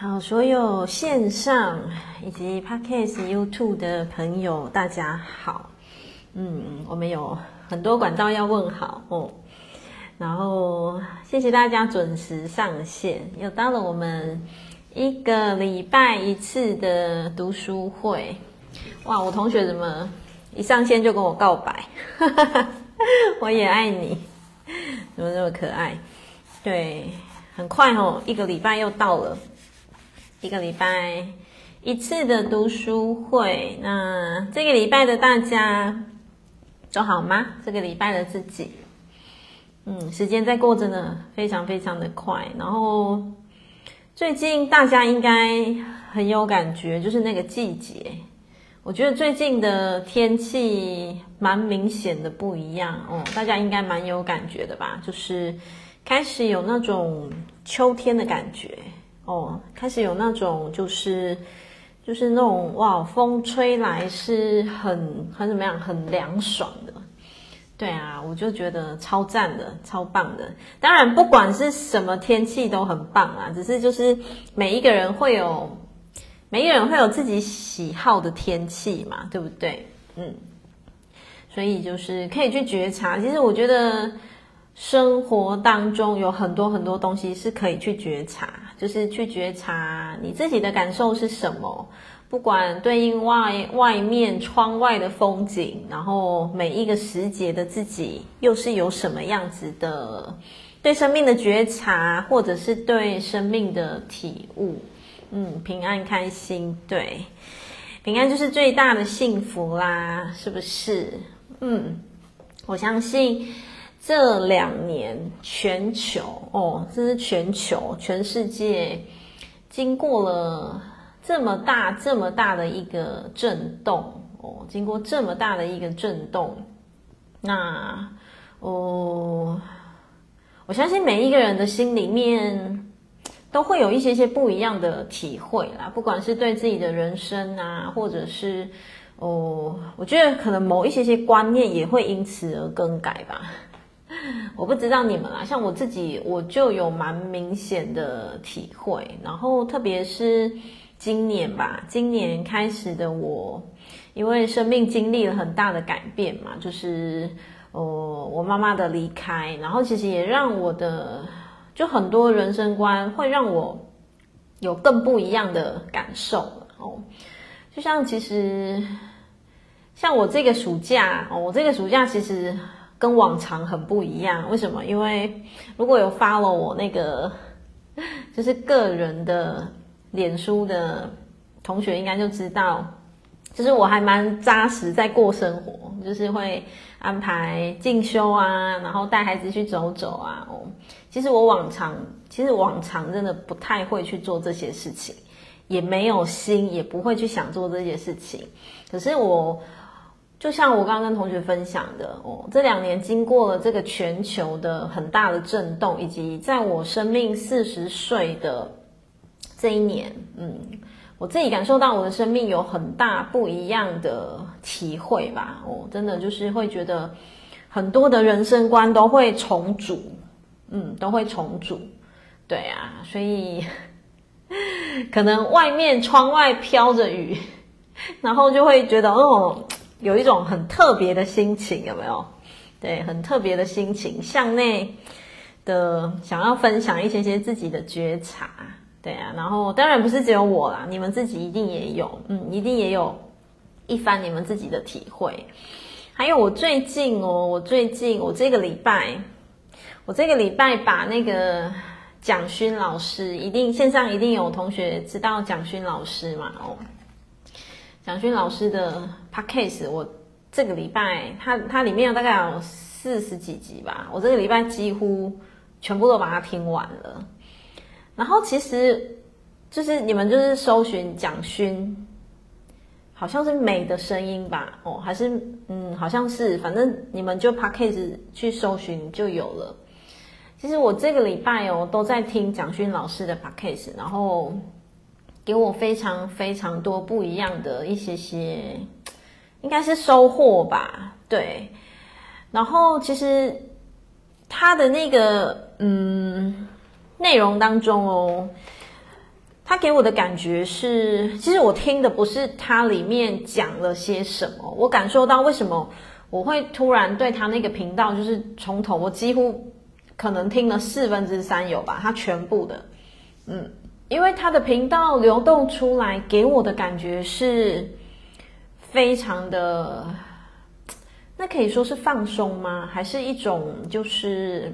好，所有线上以及 Podcast、YouTube 的朋友，大家好。嗯，我们有很多管道要问好哦。然后谢谢大家准时上线，又到了我们一个礼拜一次的读书会。哇，我同学怎么一上线就跟我告白？我也爱你，怎么这么可爱？对，很快哦，一个礼拜又到了。一个礼拜一次的读书会，那这个礼拜的大家都好吗？这个礼拜的自己，嗯，时间在过着呢，非常非常的快。然后最近大家应该很有感觉，就是那个季节，我觉得最近的天气蛮明显的不一样哦，大家应该蛮有感觉的吧？就是开始有那种秋天的感觉。哦，开始有那种就是就是那种哇，风吹来是很很怎么样，很凉爽的。对啊，我就觉得超赞的，超棒的。当然，不管是什么天气都很棒啊，只是就是每一个人会有每一个人会有自己喜好的天气嘛，对不对？嗯，所以就是可以去觉察。其实我觉得。生活当中有很多很多东西是可以去觉察，就是去觉察你自己的感受是什么，不管对应外外面窗外的风景，然后每一个时节的自己又是有什么样子的对生命的觉察，或者是对生命的体悟，嗯，平安开心，对，平安就是最大的幸福啦，是不是？嗯，我相信。这两年，全球哦，这是全球，全世界经过了这么大、这么大的一个震动哦，经过这么大的一个震动，那哦，我相信每一个人的心里面都会有一些些不一样的体会啦，不管是对自己的人生啊，或者是哦，我觉得可能某一些些观念也会因此而更改吧。我不知道你们啦，像我自己，我就有蛮明显的体会。然后特别是今年吧，今年开始的我，因为生命经历了很大的改变嘛，就是呃我妈妈的离开，然后其实也让我的就很多人生观会让我有更不一样的感受哦。就像其实像我这个暑假哦，我这个暑假其实。跟往常很不一样，为什么？因为如果有 follow 我那个就是个人的脸书的同学，应该就知道，就是我还蛮扎实在过生活，就是会安排进修啊，然后带孩子去走走啊。哦，其实我往常其实往常真的不太会去做这些事情，也没有心，也不会去想做这些事情。可是我。就像我刚刚跟同学分享的哦，这两年经过了这个全球的很大的震动，以及在我生命四十岁的这一年，嗯，我自己感受到我的生命有很大不一样的体会吧。哦，真的就是会觉得很多的人生观都会重组，嗯，都会重组。对啊，所以可能外面窗外飘着雨，然后就会觉得哦。有一种很特别的心情，有没有？对，很特别的心情，向内的想要分享一些些自己的觉察，对啊。然后当然不是只有我啦，你们自己一定也有，嗯，一定也有一番你们自己的体会。还有我最近哦，我最近我这个礼拜，我这个礼拜把那个蒋勋老师，一定线上一定有同学知道蒋勋老师嘛？哦。蒋勋老师的 podcast，我这个礼拜他他里面有大概有四十几集吧，我这个礼拜几乎全部都把它听完了。然后其实就是你们就是搜寻蒋勋，好像是美的声音吧？哦，还是嗯，好像是，反正你们就 podcast 去搜寻就有了。其实我这个礼拜哦都在听蒋勋老师的 podcast，然后。给我非常非常多不一样的一些些，应该是收获吧，对。然后其实他的那个嗯内容当中哦，他给我的感觉是，其实我听的不是他里面讲了些什么，我感受到为什么我会突然对他那个频道，就是从头我几乎可能听了四分之三有吧，他全部的，嗯，因为他的频道流动出来给我的感觉是非常的，那可以说是放松吗？还是一种就是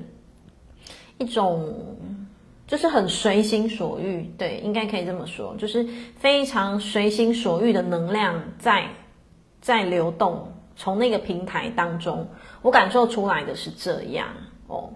一种。就是很随心所欲，对，应该可以这么说，就是非常随心所欲的能量在在流动，从那个平台当中，我感受出来的是这样哦。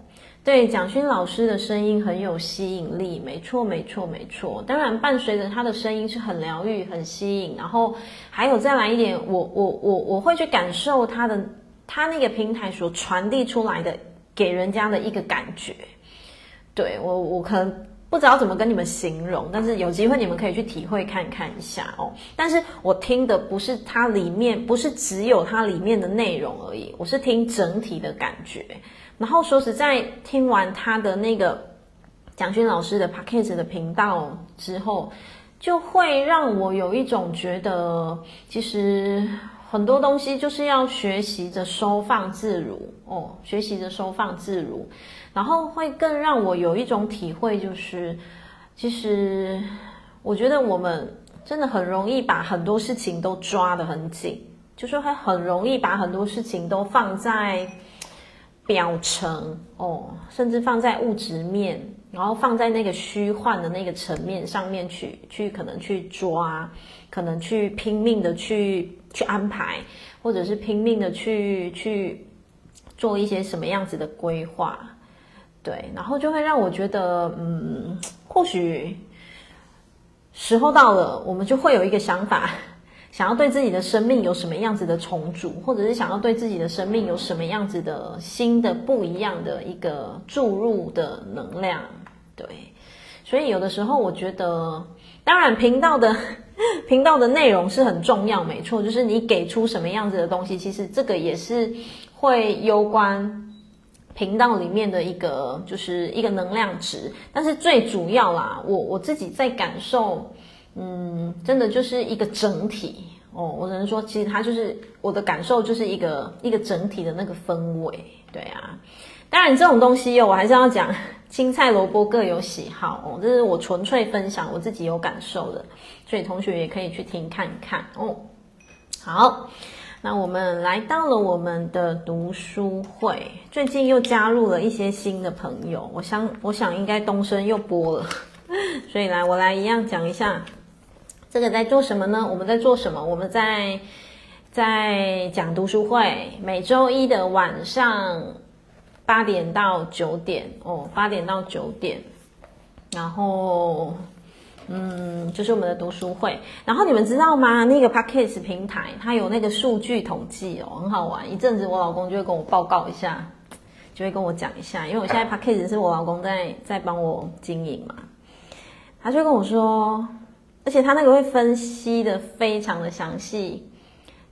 对，蒋勋老师的声音很有吸引力，没错，没错，没错。当然，伴随着他的声音是很疗愈、很吸引，然后还有再来一点，我我我我会去感受他的他那个平台所传递出来的给人家的一个感觉。对我，我可能不知道怎么跟你们形容，但是有机会你们可以去体会看看一下哦。但是我听的不是它里面，不是只有它里面的内容而已，我是听整体的感觉。然后说实在，听完他的那个蒋勋老师的 Podcast 的频道之后，就会让我有一种觉得，其实很多东西就是要学习着收放自如哦，学习着收放自如。然后会更让我有一种体会，就是其实我觉得我们真的很容易把很多事情都抓得很紧，就是会很容易把很多事情都放在表层哦，甚至放在物质面，然后放在那个虚幻的那个层面上面去去可能去抓，可能去拼命的去去安排，或者是拼命的去去做一些什么样子的规划。对，然后就会让我觉得，嗯，或许时候到了，我们就会有一个想法，想要对自己的生命有什么样子的重组，或者是想要对自己的生命有什么样子的新的不一样的一个注入的能量。对，所以有的时候我觉得，当然频道的 频道的内容是很重要，没错，就是你给出什么样子的东西，其实这个也是会攸关。频道里面的一个就是一个能量值，但是最主要啦，我我自己在感受，嗯，真的就是一个整体哦。我只能说，其实它就是我的感受，就是一个一个整体的那个氛围。对啊，当然这种东西哦，我还是要讲，青菜萝卜各有喜好哦，这是我纯粹分享我自己有感受的，所以同学也可以去听看看哦。好。那我们来到了我们的读书会，最近又加入了一些新的朋友，我想，我想应该东升又播了，所以来，我来一样讲一下，这个在做什么呢？我们在做什么？我们在在讲读书会，每周一的晚上八点到九点哦，八点到九点，然后。嗯，就是我们的读书会。然后你们知道吗？那个 Podcast 平台它有那个数据统计哦，很好玩。一阵子我老公就会跟我报告一下，就会跟我讲一下，因为我现在 Podcast 是我老公在在帮我经营嘛。他就跟我说，而且他那个会分析的非常的详细，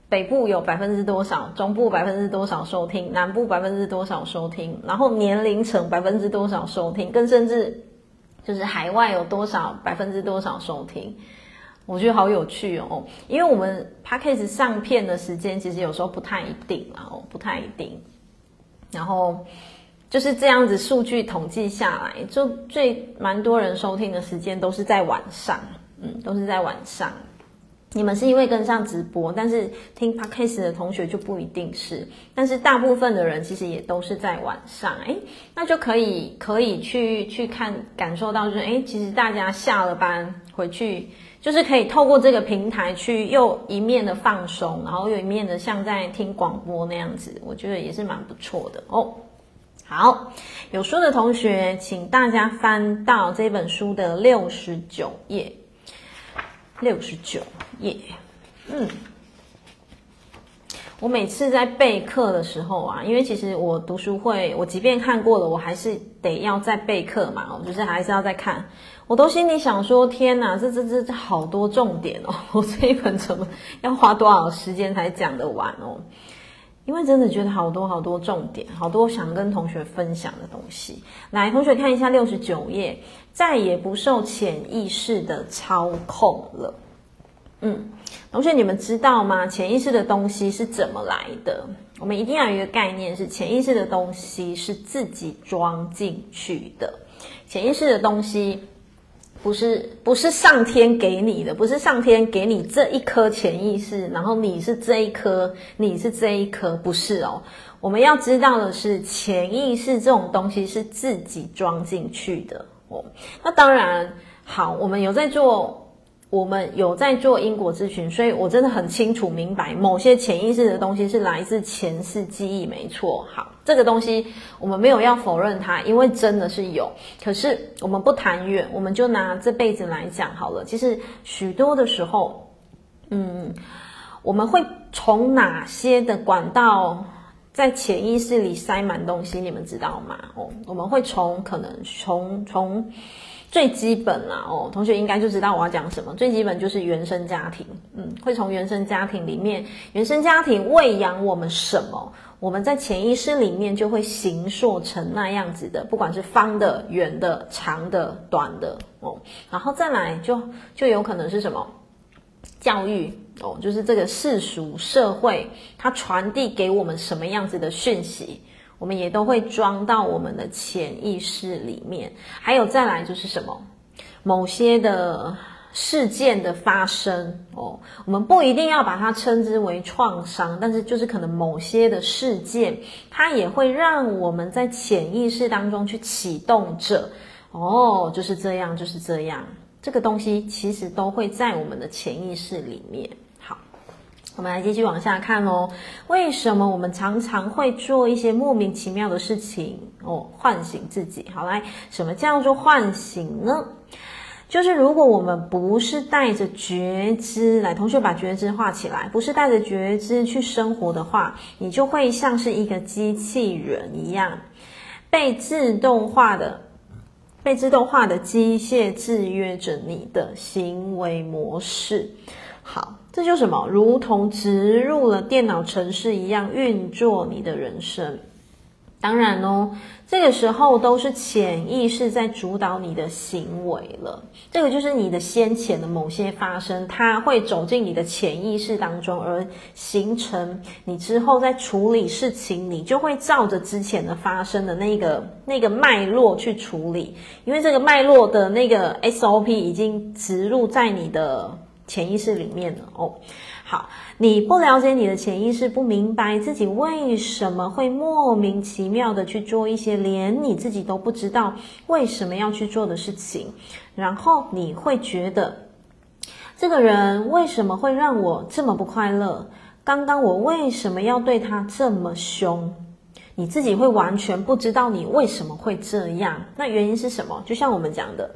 北部有百分之多少，中部百分之多少收听，南部百分之多少收听，然后年龄层百分之多少收听，更甚至。就是海外有多少百分之多少收听，我觉得好有趣哦。因为我们 Podcast 上片的时间其实有时候不太一定，然后不太一定。然后就是这样子数据统计下来，就最蛮多人收听的时间都是在晚上，嗯，都是在晚上。你们是因为跟上直播，但是听 Podcast 的同学就不一定是。但是大部分的人其实也都是在晚上，诶，那就可以可以去去看感受到，就是诶，其实大家下了班回去，就是可以透过这个平台去又一面的放松，然后又一面的像在听广播那样子，我觉得也是蛮不错的哦。好，有书的同学，请大家翻到这本书的六十九页。六十九页，嗯，我每次在备课的时候啊，因为其实我读书会，我即便看过了，我还是得要再备课嘛，我就是还是要再看。我都心里想说，天哪，这这这这好多重点哦，我这一本怎么要花多少时间才讲得完哦？因为真的觉得好多好多重点，好多想跟同学分享的东西。来，同学看一下六十九页，再也不受潜意识的操控了。嗯，同学你们知道吗？潜意识的东西是怎么来的？我们一定要有一个概念，是潜意识的东西是自己装进去的。潜意识的东西。不是不是上天给你的，不是上天给你这一颗潜意识，然后你是这一颗，你是这一颗，不是哦。我们要知道的是，潜意识这种东西是自己装进去的哦。那当然好，我们有在做。我们有在做因果咨询，所以我真的很清楚明白，某些潜意识的东西是来自前世记忆，没错。好，这个东西我们没有要否认它，因为真的是有。可是我们不谈远，我们就拿这辈子来讲好了。其实许多的时候，嗯，我们会从哪些的管道在潜意识里塞满东西？你们知道吗？哦，我们会从可能从从。最基本啦，哦，同学应该就知道我要讲什么。最基本就是原生家庭，嗯，会从原生家庭里面，原生家庭喂养我们什么，我们在潜意识里面就会形塑成那样子的，不管是方的、圆的、长的、短的，哦，然后再来就就有可能是什么教育，哦，就是这个世俗社会它传递给我们什么样子的讯息。我们也都会装到我们的潜意识里面，还有再来就是什么，某些的事件的发生。哦，我们不一定要把它称之为创伤，但是就是可能某些的事件，它也会让我们在潜意识当中去启动着，哦，就是这样，就是这样，这个东西其实都会在我们的潜意识里面。我们来继续往下看哦。为什么我们常常会做一些莫名其妙的事情哦，唤醒自己？好，来，什么叫做唤醒呢？就是如果我们不是带着觉知，来，同学把觉知画起来，不是带着觉知去生活的话，你就会像是一个机器人一样，被自动化的、被自动化的机械制约着你的行为模式。好。这就什么，如同植入了电脑程式一样运作你的人生。当然哦，这个时候都是潜意识在主导你的行为了。这个就是你的先前的某些发生，它会走进你的潜意识当中，而形成你之后在处理事情，你就会照着之前的发生的那个那个脉络去处理，因为这个脉络的那个 SOP 已经植入在你的。潜意识里面的哦，好，你不了解你的潜意识，不明白自己为什么会莫名其妙的去做一些连你自己都不知道为什么要去做的事情，然后你会觉得这个人为什么会让我这么不快乐？刚刚我为什么要对他这么凶？你自己会完全不知道你为什么会这样，那原因是什么？就像我们讲的，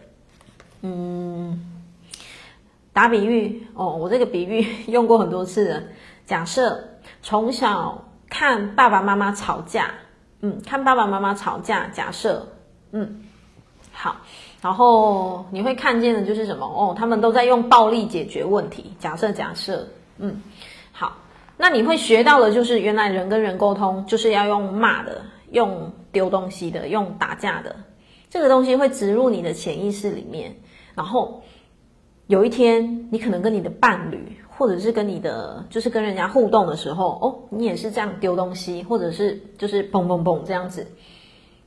嗯。打比喻哦，我这个比喻 用过很多次了。假设从小看爸爸妈妈吵架，嗯，看爸爸妈妈吵架，假设，嗯，好，然后你会看见的就是什么？哦，他们都在用暴力解决问题。假设，假设，嗯，好，那你会学到的就是原来人跟人沟通就是要用骂的，用丢东西的，用打架的，这个东西会植入你的潜意识里面，然后。有一天，你可能跟你的伴侣，或者是跟你的，就是跟人家互动的时候，哦，你也是这样丢东西，或者是就是砰砰砰这样子，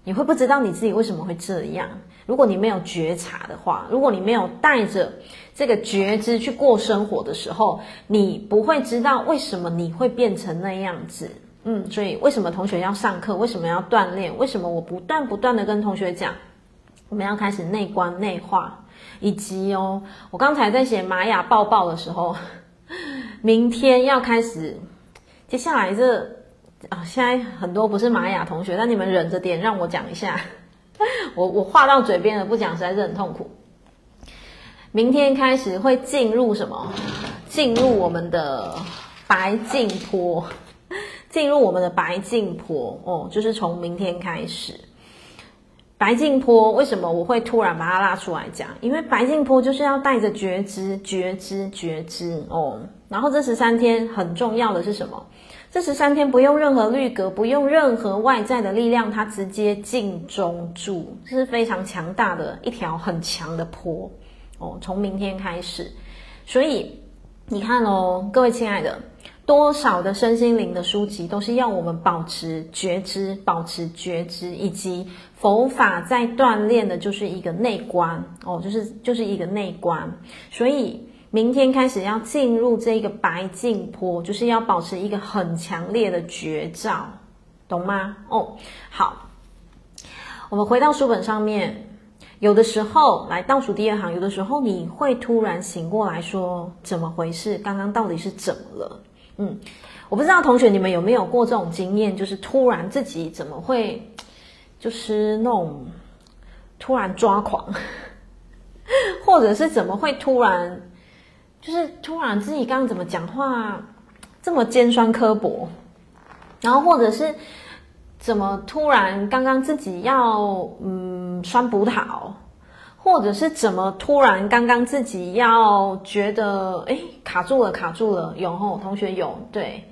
你会不知道你自己为什么会这样。如果你没有觉察的话，如果你没有带着这个觉知去过生活的时候，你不会知道为什么你会变成那样子。嗯，所以为什么同学要上课？为什么要锻炼？为什么我不断不断的跟同学讲，我们要开始内观内化。以及哦，我刚才在写玛雅报报的时候，明天要开始，接下来这啊，现在很多不是玛雅同学，但你们忍着点，让我讲一下。我我话到嘴边了，不讲实在是很痛苦。明天开始会进入什么？进入我们的白净坡，进入我们的白净坡哦，就是从明天开始。白镜波为什么我会突然把它拉出来讲？因为白镜波就是要带着觉知、觉知、觉知哦。然后这十三天很重要的是什么？这十三天不用任何绿格，不用任何外在的力量，它直接进中住，这是非常强大的一条很强的坡哦。从明天开始，所以你看哦，各位亲爱的，多少的身心灵的书籍都是要我们保持觉知，保持觉知，以及佛法在锻炼的就是一个内观哦，就是就是一个内观，所以。明天开始要进入这个白净坡，就是要保持一个很强烈的觉照，懂吗？哦，好，我们回到书本上面，有的时候来倒数第二行，有的时候你会突然醒过来说，怎么回事？刚刚到底是怎么了？嗯，我不知道同学你们有没有过这种经验，就是突然自己怎么会，就是那种突然抓狂，或者是怎么会突然。就是突然自己刚刚怎么讲话这么尖酸刻薄，然后或者是怎么突然刚刚自己要嗯酸葡萄，或者是怎么突然刚刚自己要觉得哎卡住了卡住了，有吼同学有对，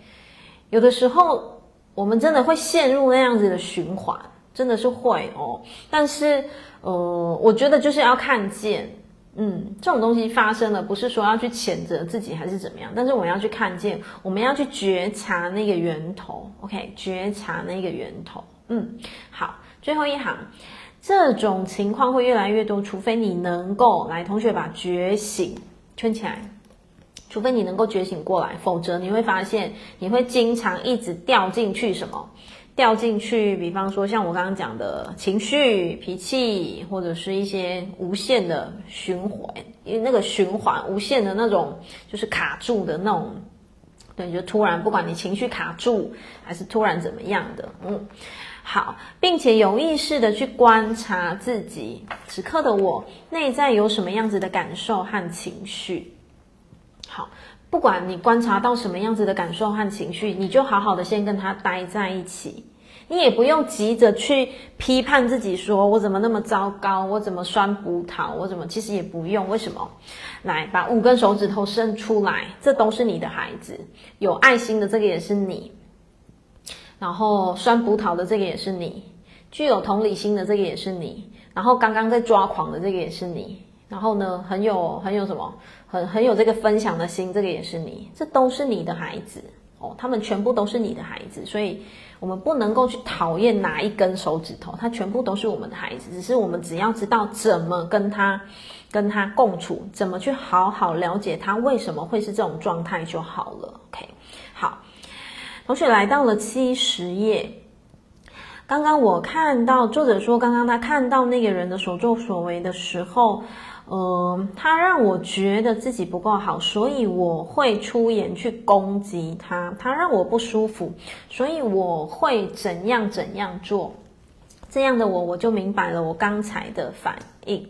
有的时候我们真的会陷入那样子的循环，真的是会哦，但是呃我觉得就是要看见。嗯，这种东西发生了，不是说要去谴责自己还是怎么样，但是我们要去看见，我们要去觉察那个源头，OK，觉察那个源头。嗯，好，最后一行，这种情况会越来越多，除非你能够来，同学把觉醒圈起来，除非你能够觉醒过来，否则你会发现你会经常一直掉进去什么。掉进去，比方说像我刚刚讲的情绪、脾气，或者是一些无限的循环，因为那个循环无限的那种，就是卡住的那种，对，就突然不管你情绪卡住，还是突然怎么样的，嗯，好，并且有意识的去观察自己此刻的我内在有什么样子的感受和情绪，好。不管你观察到什么样子的感受和情绪，你就好好的先跟他待在一起。你也不用急着去批判自己，说我怎么那么糟糕，我怎么酸葡萄，我怎么……其实也不用。为什么？来，把五根手指头伸出来，这都是你的孩子。有爱心的这个也是你，然后酸葡萄的这个也是你，具有同理心的这个也是你，然后刚刚在抓狂的这个也是你。然后呢，很有很有什么，很很有这个分享的心，这个也是你，这都是你的孩子哦，他们全部都是你的孩子，所以我们不能够去讨厌哪一根手指头，他全部都是我们的孩子，只是我们只要知道怎么跟他跟他共处，怎么去好好了解他为什么会是这种状态就好了。OK，好，同学来到了七十页。刚刚我看到作者说，刚刚他看到那个人的所作所为的时候。呃，他让我觉得自己不够好，所以我会出言去攻击他。他让我不舒服，所以我会怎样怎样做。这样的我，我就明白了我刚才的反应。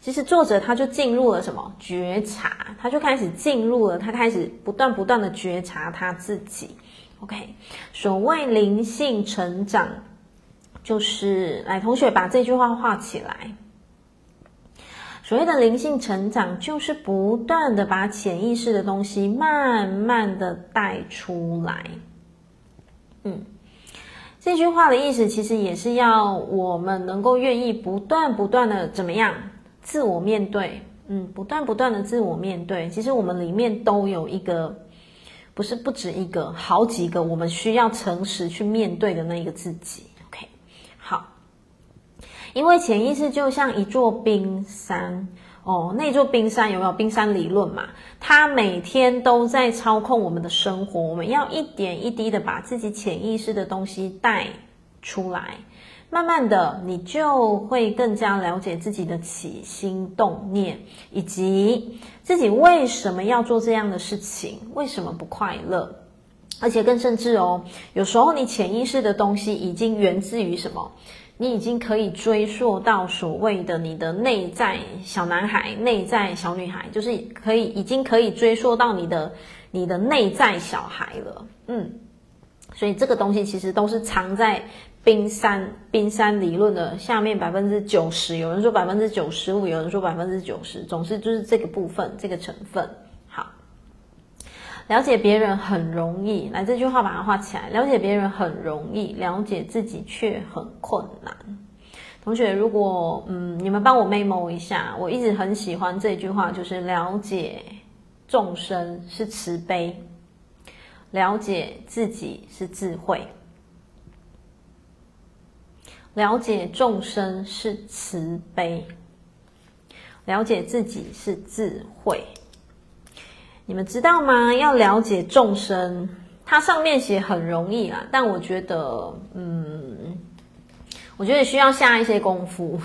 其实作者他就进入了什么觉察，他就开始进入了，他开始不断不断的觉察他自己。OK，所谓灵性成长，就是来同学把这句话画起来。所谓的灵性成长，就是不断的把潜意识的东西慢慢的带出来。嗯，这句话的意思其实也是要我们能够愿意不断不断的怎么样自我面对。嗯，不断不断的自我面对。其实我们里面都有一个，不是不止一个，好几个我们需要诚实去面对的那一个自己。OK，好因为潜意识就像一座冰山哦，那座冰山有没有冰山理论嘛？它每天都在操控我们的生活，我们要一点一滴的把自己潜意识的东西带出来，慢慢的，你就会更加了解自己的起心动念，以及自己为什么要做这样的事情，为什么不快乐，而且更甚至哦，有时候你潜意识的东西已经源自于什么？你已经可以追溯到所谓的你的内在小男孩、内在小女孩，就是可以已经可以追溯到你的你的内在小孩了。嗯，所以这个东西其实都是藏在冰山冰山理论的下面百分之九十，有人说百分之九十五，有人说百分之九十，总之就是这个部分这个成分。好，了解别人很容易，来这句话把它画起来。了解别人很容易，了解自己却很困难。同学，如果嗯，你们帮我 memo 一下，我一直很喜欢这句话，就是了解众生是慈悲，了解自己是智慧。了解众生是慈悲，了解自己是智慧。你们知道吗？要了解众生，它上面写很容易啦，但我觉得，嗯，我觉得需要下一些功夫。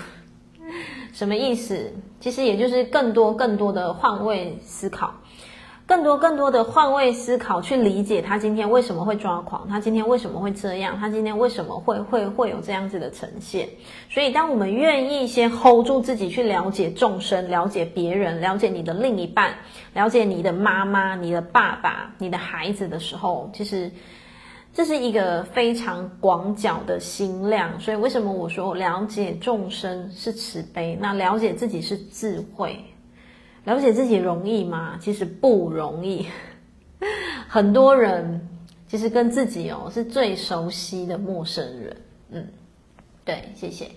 什么意思？其实也就是更多、更多的换位思考。更多更多的换位思考，去理解他今天为什么会抓狂，他今天为什么会这样，他今天为什么会会会有这样子的呈现。所以，当我们愿意先 hold 住自己，去了解众生，了解别人，了解你的另一半，了解你的妈妈、你的爸爸、你的孩子的时候，其实这是一个非常广角的心量。所以，为什么我说了解众生是慈悲，那了解自己是智慧？了解自己容易吗？其实不容易。很多人其实跟自己哦是最熟悉的陌生人。嗯，对，谢谢。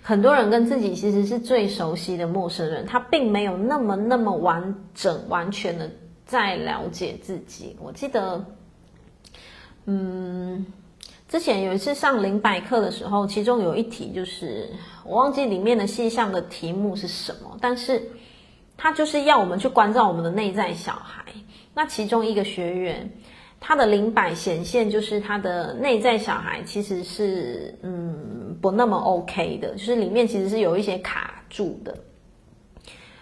很多人跟自己其实是最熟悉的陌生人，他并没有那么那么完整、完全的在了解自己。我记得，嗯，之前有一次上灵摆课的时候，其中有一题就是我忘记里面的细项的题目是什么，但是。他就是要我们去关照我们的内在小孩。那其中一个学员，他的灵摆显现就是他的内在小孩其实是嗯不那么 OK 的，就是里面其实是有一些卡住的。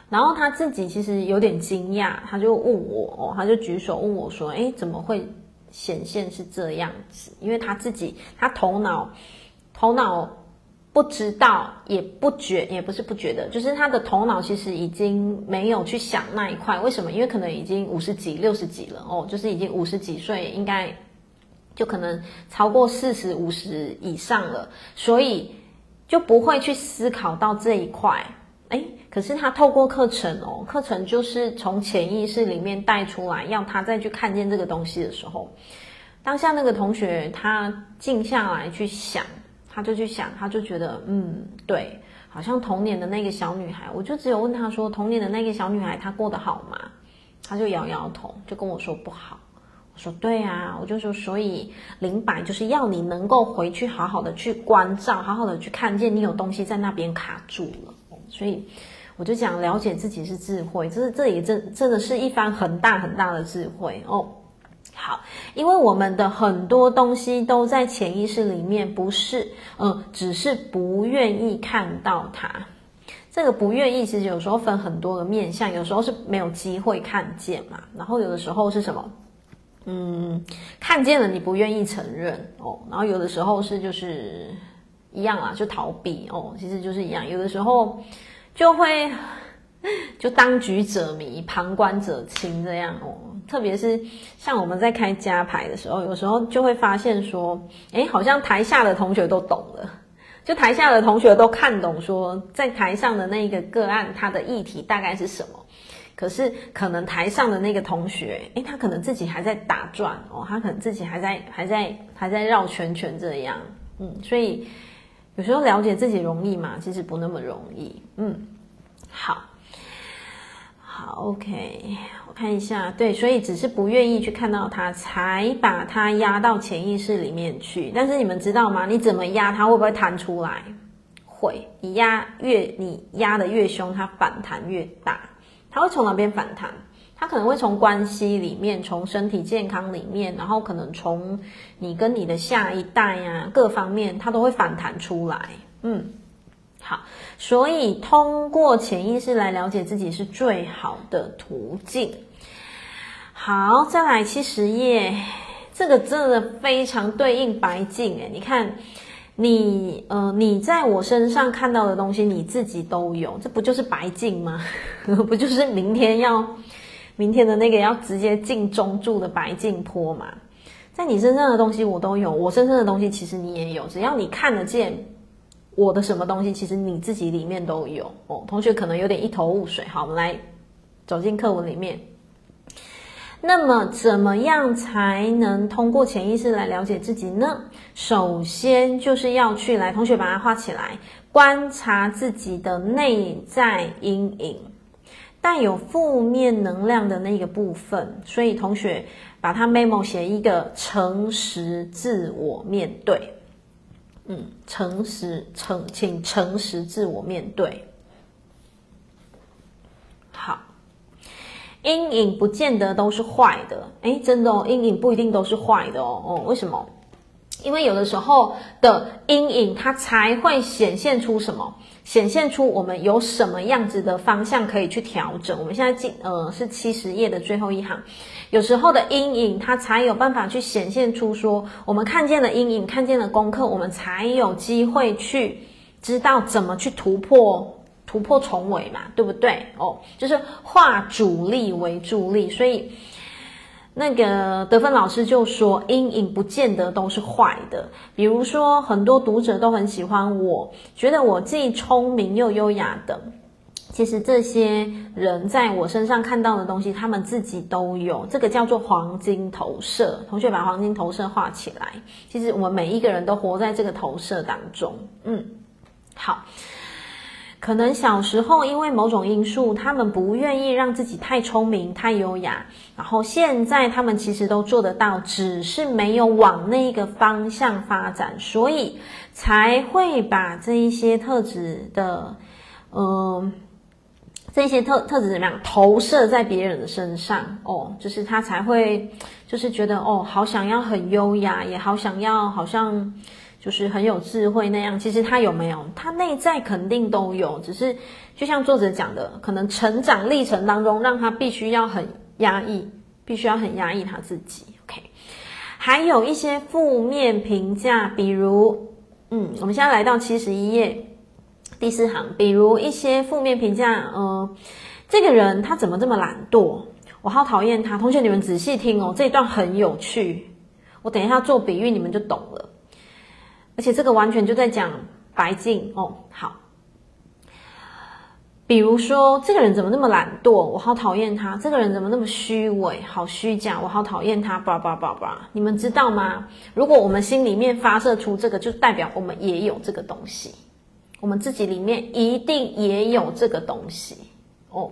然后他自己其实有点惊讶，他就问我，他就举手问我说：“诶，怎么会显现是这样子？”因为他自己他头脑头脑。不知道，也不觉，也不是不觉得，就是他的头脑其实已经没有去想那一块。为什么？因为可能已经五十几、六十几了哦，就是已经五十几岁，应该就可能超过四十五十以上了，所以就不会去思考到这一块。诶，可是他透过课程哦，课程就是从潜意识里面带出来，要他再去看见这个东西的时候，当下那个同学他静下来去想。他就去想，他就觉得，嗯，对，好像童年的那个小女孩，我就只有问他说，童年的那个小女孩她过得好吗？他就摇摇头，就跟我说不好。我说对啊，我就说，所以灵摆就是要你能够回去好好的去关照，好好的去看见你有东西在那边卡住了。所以我就讲，了解自己是智慧，这是这也真真的是一番很大很大的智慧哦。好，因为我们的很多东西都在潜意识里面，不是，嗯，只是不愿意看到它。这个不愿意，其实有时候分很多的面向，有时候是没有机会看见嘛，然后有的时候是什么？嗯，看见了你不愿意承认哦，然后有的时候是就是一样啊，就逃避哦，其实就是一样，有的时候就会。就当局者迷，旁观者清这样哦。特别是像我们在开家牌的时候，有时候就会发现说，诶，好像台下的同学都懂了，就台下的同学都看懂说，在台上的那个个案，他的议题大概是什么。可是可能台上的那个同学，诶，他可能自己还在打转哦，他可能自己还在还在还在绕圈圈这样。嗯，所以有时候了解自己容易吗？其实不那么容易。嗯，好。好，OK，我看一下，对，所以只是不愿意去看到它，才把它压到潜意识里面去。但是你们知道吗？你怎么压它，会不会弹出来？会，你压越，你压得越凶，它反弹越大。它会从哪边反弹？它可能会从关系里面，从身体健康里面，然后可能从你跟你的下一代呀、啊，各方面，它都会反弹出来。嗯。好，所以通过潜意识来了解自己是最好的途径。好，再来七十页，这个真的非常对应白净诶，你看，你呃，你在我身上看到的东西，你自己都有，这不就是白镜吗？不就是明天要明天的那个要直接进中柱的白镜坡吗？在你身上的东西我都有，我身上的东西其实你也有，只要你看得见。我的什么东西，其实你自己里面都有哦。同学可能有点一头雾水，好，我们来走进课文里面。那么，怎么样才能通过潜意识来了解自己呢？首先，就是要去来，同学把它画起来，观察自己的内在阴影，带有负面能量的那个部分。所以，同学把它 memo 写一个诚实自我面对。嗯，诚实诚，请诚实自我面对。好。阴影不见得都是坏的，诶，真的哦，阴影不一定都是坏的哦。哦，为什么？因为有的时候的阴影，它才会显现出什么？显现出我们有什么样子的方向可以去调整。我们现在进，呃，是七十页的最后一行。有时候的阴影，它才有办法去显现出说，我们看见了阴影，看见了功课，我们才有机会去知道怎么去突破。突破重围嘛，对不对？哦，就是化阻力为助力，所以那个德芬老师就说，阴影不见得都是坏的。比如说，很多读者都很喜欢我，觉得我既聪明又优雅的。其实这些人在我身上看到的东西，他们自己都有。这个叫做黄金投射。同学把黄金投射画起来。其实我们每一个人都活在这个投射当中。嗯，好。可能小时候因为某种因素，他们不愿意让自己太聪明、太优雅，然后现在他们其实都做得到，只是没有往那个方向发展，所以才会把这一些特质的，嗯、这些特特质怎么样投射在别人的身上哦，就是他才会就是觉得哦，好想要很优雅，也好想要好像。就是很有智慧那样，其实他有没有？他内在肯定都有，只是就像作者讲的，可能成长历程当中，让他必须要很压抑，必须要很压抑他自己。OK，还有一些负面评价，比如，嗯，我们现在来到七十一页第四行，比如一些负面评价，嗯、呃，这个人他怎么这么懒惰？我好讨厌他。同学，你们仔细听哦，这一段很有趣，我等一下做比喻，你们就懂了。而且这个完全就在讲白净哦。好，比如说这个人怎么那么懒惰，我好讨厌他；这个人怎么那么虚伪，好虚假，我好讨厌他。叭叭叭叭，你们知道吗？如果我们心里面发射出这个，就代表我们也有这个东西，我们自己里面一定也有这个东西哦。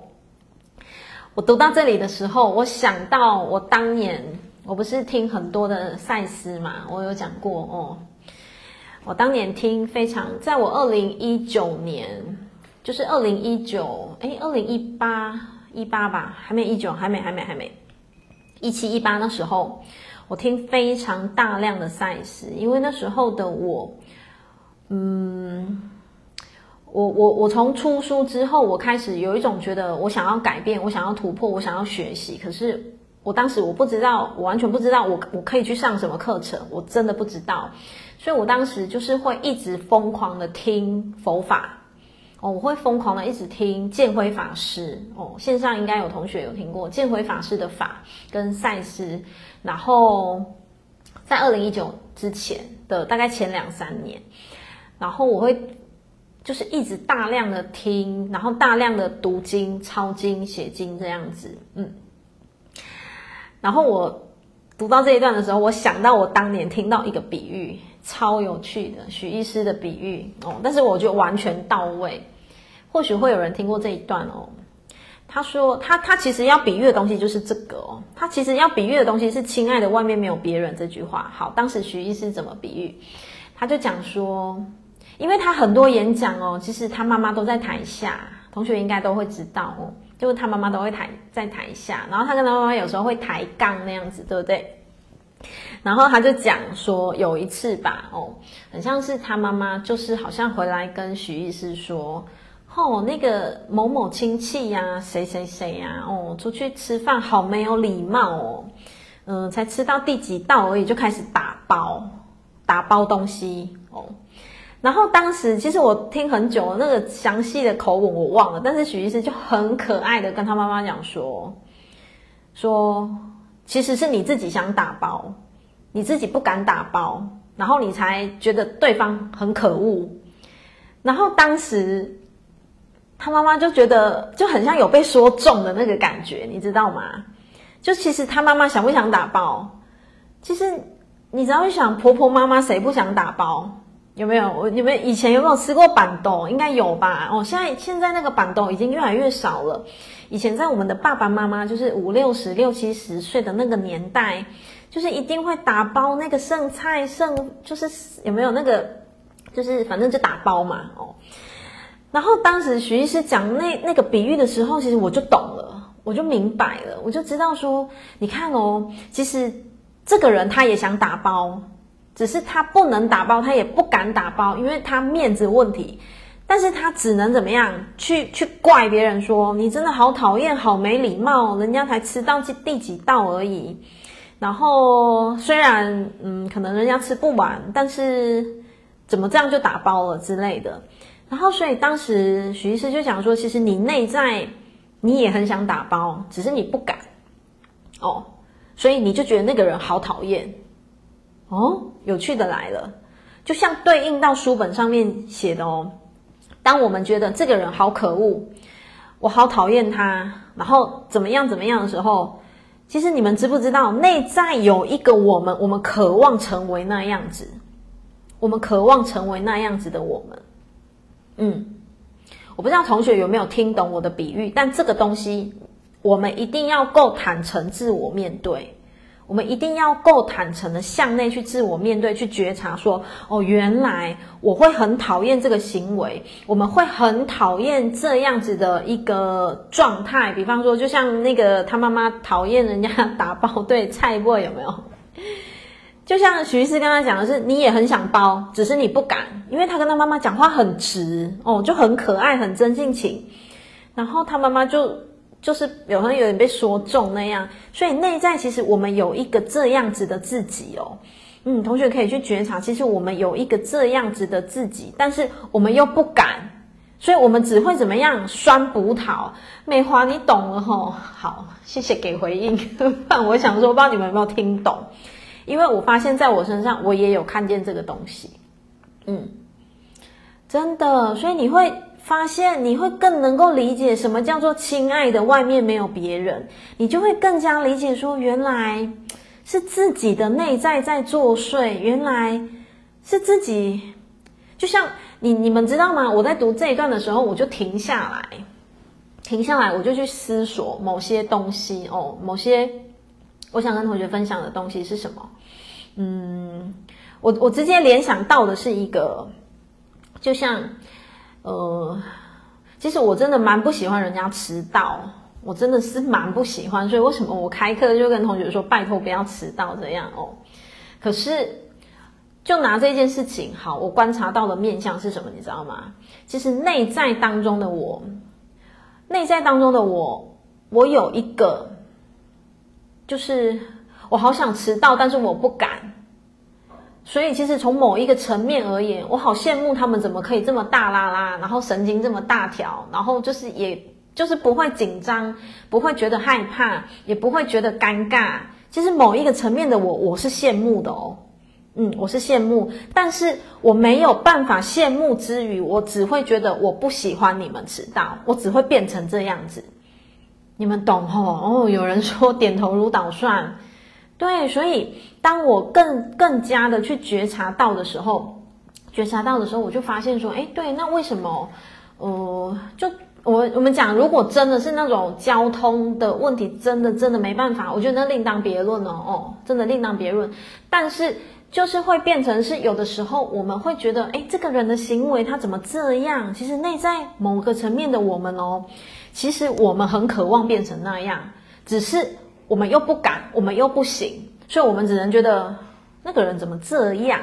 我读到这里的时候，我想到我当年，我不是听很多的赛斯嘛，我有讲过哦。我当年听非常，在我二零一九年，就是二零一九，哎，二零一八一八吧，还没一九，还没，还没，还没，一七一八那时候，我听非常大量的赛斯，因为那时候的我，嗯，我我我从出书之后，我开始有一种觉得我想要改变，我想要突破，我想要学习，可是我当时我不知道，我完全不知道我我可以去上什么课程，我真的不知道。所以我当时就是会一直疯狂的听佛法。哦，我会疯狂的一直听见辉法师。哦，线上应该有同学有听过见辉法师的法跟赛斯，然后在二零一九之前的大概前两三年，然后我会就是一直大量的听，然后大量的读经、抄经、写经这样子，嗯，然后我读到这一段的时候，我想到我当年听到一个比喻。超有趣的许医师的比喻哦，但是我觉得完全到位。或许会有人听过这一段哦。他说他他其实要比喻的东西就是这个哦，他其实要比喻的东西是“亲爱的，外面没有别人”这句话。好，当时许医师怎么比喻？他就讲说，因为他很多演讲哦，其实他妈妈都在台下，同学应该都会知道哦，就是他妈妈都会台在台下，然后他跟他妈妈有时候会抬杠那样子，对不对？然后他就讲说，有一次吧，哦，很像是他妈妈，就是好像回来跟许医师说，哦，那个某某亲戚呀，谁谁谁呀，哦，出去吃饭好没有礼貌哦，嗯、才吃到第几道而已，就开始打包，打包东西哦。然后当时其实我听很久了，那个详细的口吻我忘了，但是许医师就很可爱的跟他妈妈讲说，说其实是你自己想打包。你自己不敢打包，然后你才觉得对方很可恶，然后当时他妈妈就觉得就很像有被说中的那个感觉，你知道吗？就其实他妈妈想不想打包？其实你只要想婆婆妈妈谁不想打包？有没有？我有没有以前有没有吃过板豆？应该有吧？哦，现在现在那个板豆已经越来越少了。以前在我们的爸爸妈妈就是五六十六七十岁的那个年代，就是一定会打包那个剩菜剩，就是有没有那个，就是反正就打包嘛。哦，然后当时徐医师讲那那个比喻的时候，其实我就懂了。我就明白了，我就知道说，你看哦，其实这个人他也想打包，只是他不能打包，他也不敢打包，因为他面子问题。但是他只能怎么样去去怪别人说，你真的好讨厌，好没礼貌，人家才吃到第第几道而已。然后虽然嗯，可能人家吃不完，但是怎么这样就打包了之类的。然后所以当时许医师就想说，其实你内在。你也很想打包，只是你不敢哦，所以你就觉得那个人好讨厌哦。有趣的来了，就像对应到书本上面写的哦。当我们觉得这个人好可恶，我好讨厌他，然后怎么样怎么样的时候，其实你们知不知道，内在有一个我们，我们渴望成为那样子，我们渴望成为那样子的我们，嗯。我不知道同学有没有听懂我的比喻，但这个东西我们一定要够坦诚自我面对，我们一定要够坦诚的向内去自我面对，去觉察说，哦，原来我会很讨厌这个行为，我们会很讨厌这样子的一个状态。比方说，就像那个他妈妈讨厌人家打包对菜味有没有？就像徐医师跟他讲的是，你也很想包，只是你不敢，因为他跟他妈妈讲话很直哦，就很可爱，很真性情。然后他妈妈就就是有好像有点被说中那样，所以内在其实我们有一个这样子的自己哦。嗯，同学可以去觉察，其实我们有一个这样子的自己，但是我们又不敢，所以我们只会怎么样？酸葡萄。美华，你懂了吼？好，谢谢给回应。但我想说，不知道你们有没有听懂？因为我发现，在我身上，我也有看见这个东西，嗯，真的，所以你会发现，你会更能够理解什么叫做亲爱的，外面没有别人，你就会更加理解说，原来是自己的内在在作祟，原来是自己，就像你你们知道吗？我在读这一段的时候，我就停下来，停下来，我就去思索某些东西哦，某些。我想跟同学分享的东西是什么？嗯，我我直接联想到的是一个，就像，呃，其实我真的蛮不喜欢人家迟到，我真的是蛮不喜欢，所以为什么我开课就跟同学说，拜托不要迟到这样哦。可是，就拿这件事情，好，我观察到的面相是什么？你知道吗？其实内在当中的我，内在当中的我，我有一个。就是我好想迟到，但是我不敢。所以其实从某一个层面而言，我好羡慕他们怎么可以这么大剌剌，然后神经这么大条，然后就是也就是不会紧张，不会觉得害怕，也不会觉得尴尬。其实某一个层面的我，我是羡慕的哦。嗯，我是羡慕，但是我没有办法羡慕之余，我只会觉得我不喜欢你们迟到，我只会变成这样子。你们懂吼？哦，有人说点头如捣蒜，对，所以当我更更加的去觉察到的时候，觉察到的时候，我就发现说，诶，对，那为什么？呃，就我我们讲，如果真的是那种交通的问题，真的真的没办法，我觉得那另当别论哦，哦，真的另当别论。但是就是会变成是有的时候我们会觉得，诶，这个人的行为他怎么这样？其实内在某个层面的我们哦。其实我们很渴望变成那样，只是我们又不敢，我们又不行，所以我们只能觉得那个人怎么这样？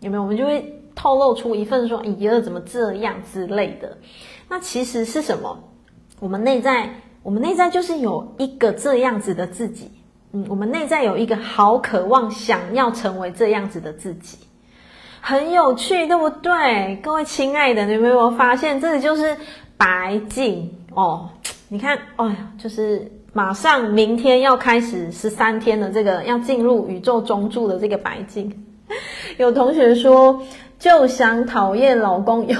有没有？我们就会透露出一份说“咦、哎，怎么这样”之类的。那其实是什么？我们内在，我们内在就是有一个这样子的自己。嗯，我们内在有一个好渴望想要成为这样子的自己，很有趣，对不对？各位亲爱的，你有没有发现，这里就是白净。哦，你看，哎呀，就是马上明天要开始十三天的这个要进入宇宙中柱的这个白金。有同学说，就想讨厌老公悠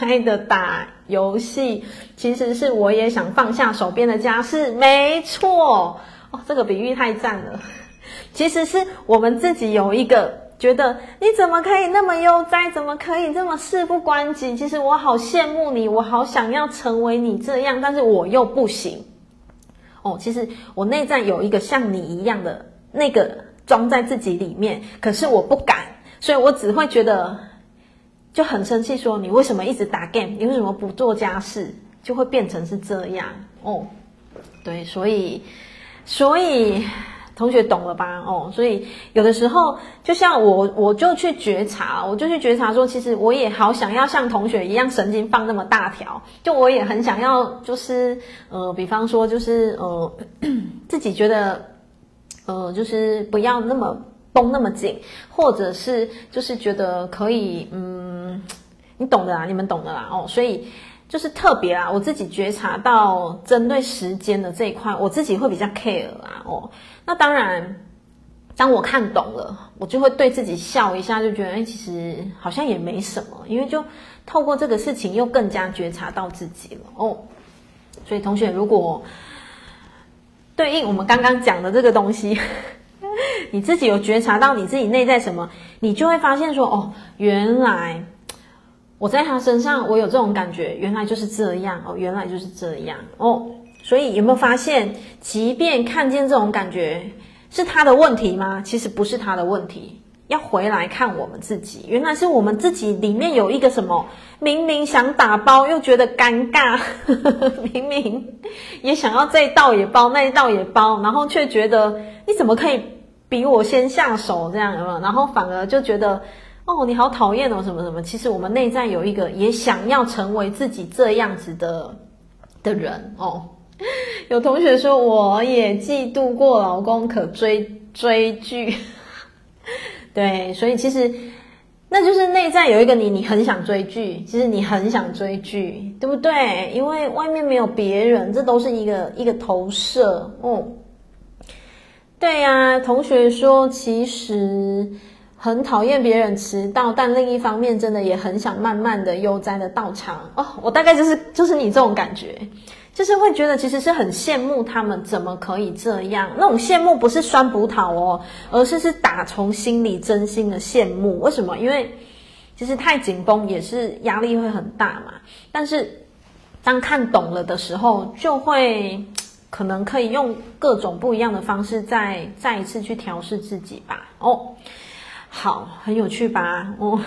哉的打游戏，其实是我也想放下手边的家事，没错。哦，这个比喻太赞了。其实是我们自己有一个觉得，你怎么可以那么悠哉？怎么可以这么事不关己？其实我好羡慕你，我好想要成为你这样，但是我又不行。哦，其实我内在有一个像你一样的那个装在自己里面，可是我不敢，所以我只会觉得就很生气，说你为什么一直打 game？你为什么不做家事？就会变成是这样哦。对，所以，所以。同学懂了吧？哦，所以有的时候，就像我，我就去觉察，我就去觉察说，其实我也好想要像同学一样神经放那么大条，就我也很想要，就是呃，比方说，就是呃，自己觉得呃，就是不要那么绷那么紧，或者是就是觉得可以，嗯，你懂的啦，你们懂的啦，哦，所以。就是特别啊，我自己觉察到针对时间的这一块，我自己会比较 care 啊。哦，那当然，当我看懂了，我就会对自己笑一下，就觉得哎，其实好像也没什么，因为就透过这个事情又更加觉察到自己了。哦，所以同学，如果对应我们刚刚讲的这个东西，你自己有觉察到你自己内在什么，你就会发现说，哦，原来。我在他身上，我有这种感觉，原来就是这样哦，原来就是这样哦。所以有没有发现，即便看见这种感觉是他的问题吗？其实不是他的问题，要回来看我们自己，原来是我们自己里面有一个什么，明明想打包又觉得尴尬，呵 呵明明也想要这一道也包，那一道也包，然后却觉得你怎么可以比我先下手这样，有没有？然后反而就觉得。哦，你好讨厌哦，什么什么？其实我们内在有一个也想要成为自己这样子的的人哦。有同学说，我也嫉妒过老公可追追剧，对，所以其实那就是内在有一个你，你很想追剧，其实你很想追剧，对不对？因为外面没有别人，这都是一个一个投射哦。对呀，同学说，其实。很讨厌别人迟到，但另一方面真的也很想慢慢的悠哉的到场哦。我大概就是就是你这种感觉，就是会觉得其实是很羡慕他们怎么可以这样。那种羡慕不是酸葡萄哦，而是是打从心里真心的羡慕。为什么？因为其实太紧绷也是压力会很大嘛。但是当看懂了的时候，就会可能可以用各种不一样的方式再再一次去调试自己吧。哦。好，很有趣吧？哦，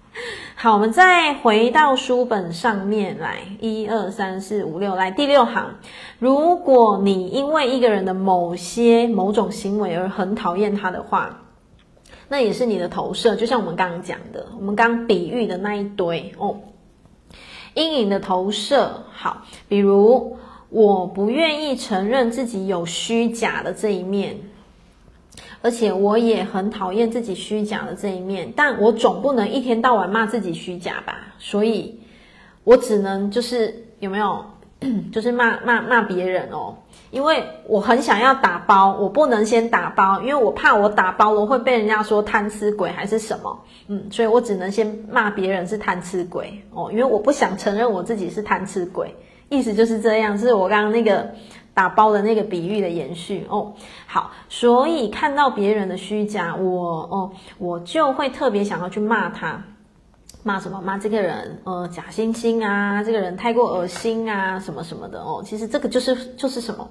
好，我们再回到书本上面来，一二三四五六，来第六行。如果你因为一个人的某些某种行为而很讨厌他的话，那也是你的投射，就像我们刚刚讲的，我们刚比喻的那一堆哦，阴影的投射。好，比如我不愿意承认自己有虚假的这一面。而且我也很讨厌自己虚假的这一面，但我总不能一天到晚骂自己虚假吧？所以，我只能就是有没有，就是骂骂骂别人哦，因为我很想要打包，我不能先打包，因为我怕我打包了会被人家说贪吃鬼还是什么，嗯，所以我只能先骂别人是贪吃鬼哦，因为我不想承认我自己是贪吃鬼，意思就是这样，是我刚刚那个。打包的那个比喻的延续哦，好，所以看到别人的虚假，我哦，我就会特别想要去骂他，骂什么？骂这个人，呃，假惺惺啊，这个人太过恶心啊，什么什么的哦。其实这个就是就是什么？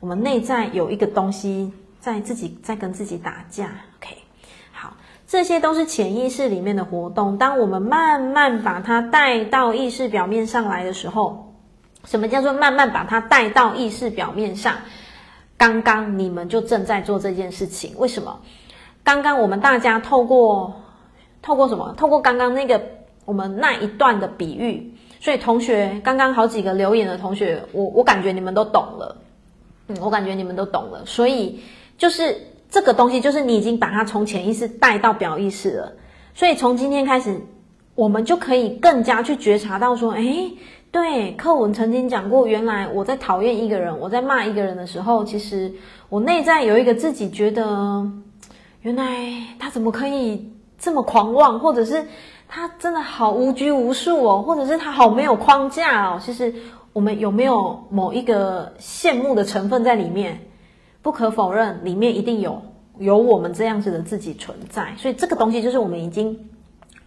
我们内在有一个东西在自己在跟自己打架。OK，好，这些都是潜意识里面的活动。当我们慢慢把它带到意识表面上来的时候。什么叫做慢慢把它带到意识表面上？刚刚你们就正在做这件事情。为什么？刚刚我们大家透过透过什么？透过刚刚那个我们那一段的比喻，所以同学刚刚好几个留言的同学，我我感觉你们都懂了。嗯，我感觉你们都懂了。所以就是这个东西，就是你已经把它从潜意识带到表意识了。所以从今天开始，我们就可以更加去觉察到说，诶。对，课文曾经讲过，原来我在讨厌一个人，我在骂一个人的时候，其实我内在有一个自己觉得，原来他怎么可以这么狂妄，或者是他真的好无拘无束哦，或者是他好没有框架哦。其实我们有没有某一个羡慕的成分在里面？不可否认，里面一定有有我们这样子的自己存在。所以这个东西就是我们已经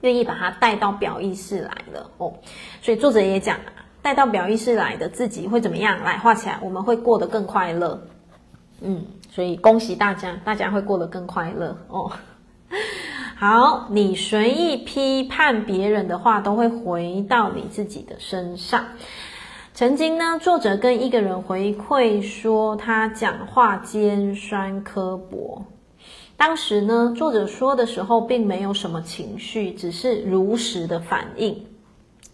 愿意把它带到表意识来了哦。所以作者也讲，带到表意识来的自己会怎么样？来画起来，我们会过得更快乐。嗯，所以恭喜大家，大家会过得更快乐哦。好，你随意批判别人的话，都会回到你自己的身上。曾经呢，作者跟一个人回馈说，他讲话尖酸刻薄。当时呢，作者说的时候并没有什么情绪，只是如实的反应，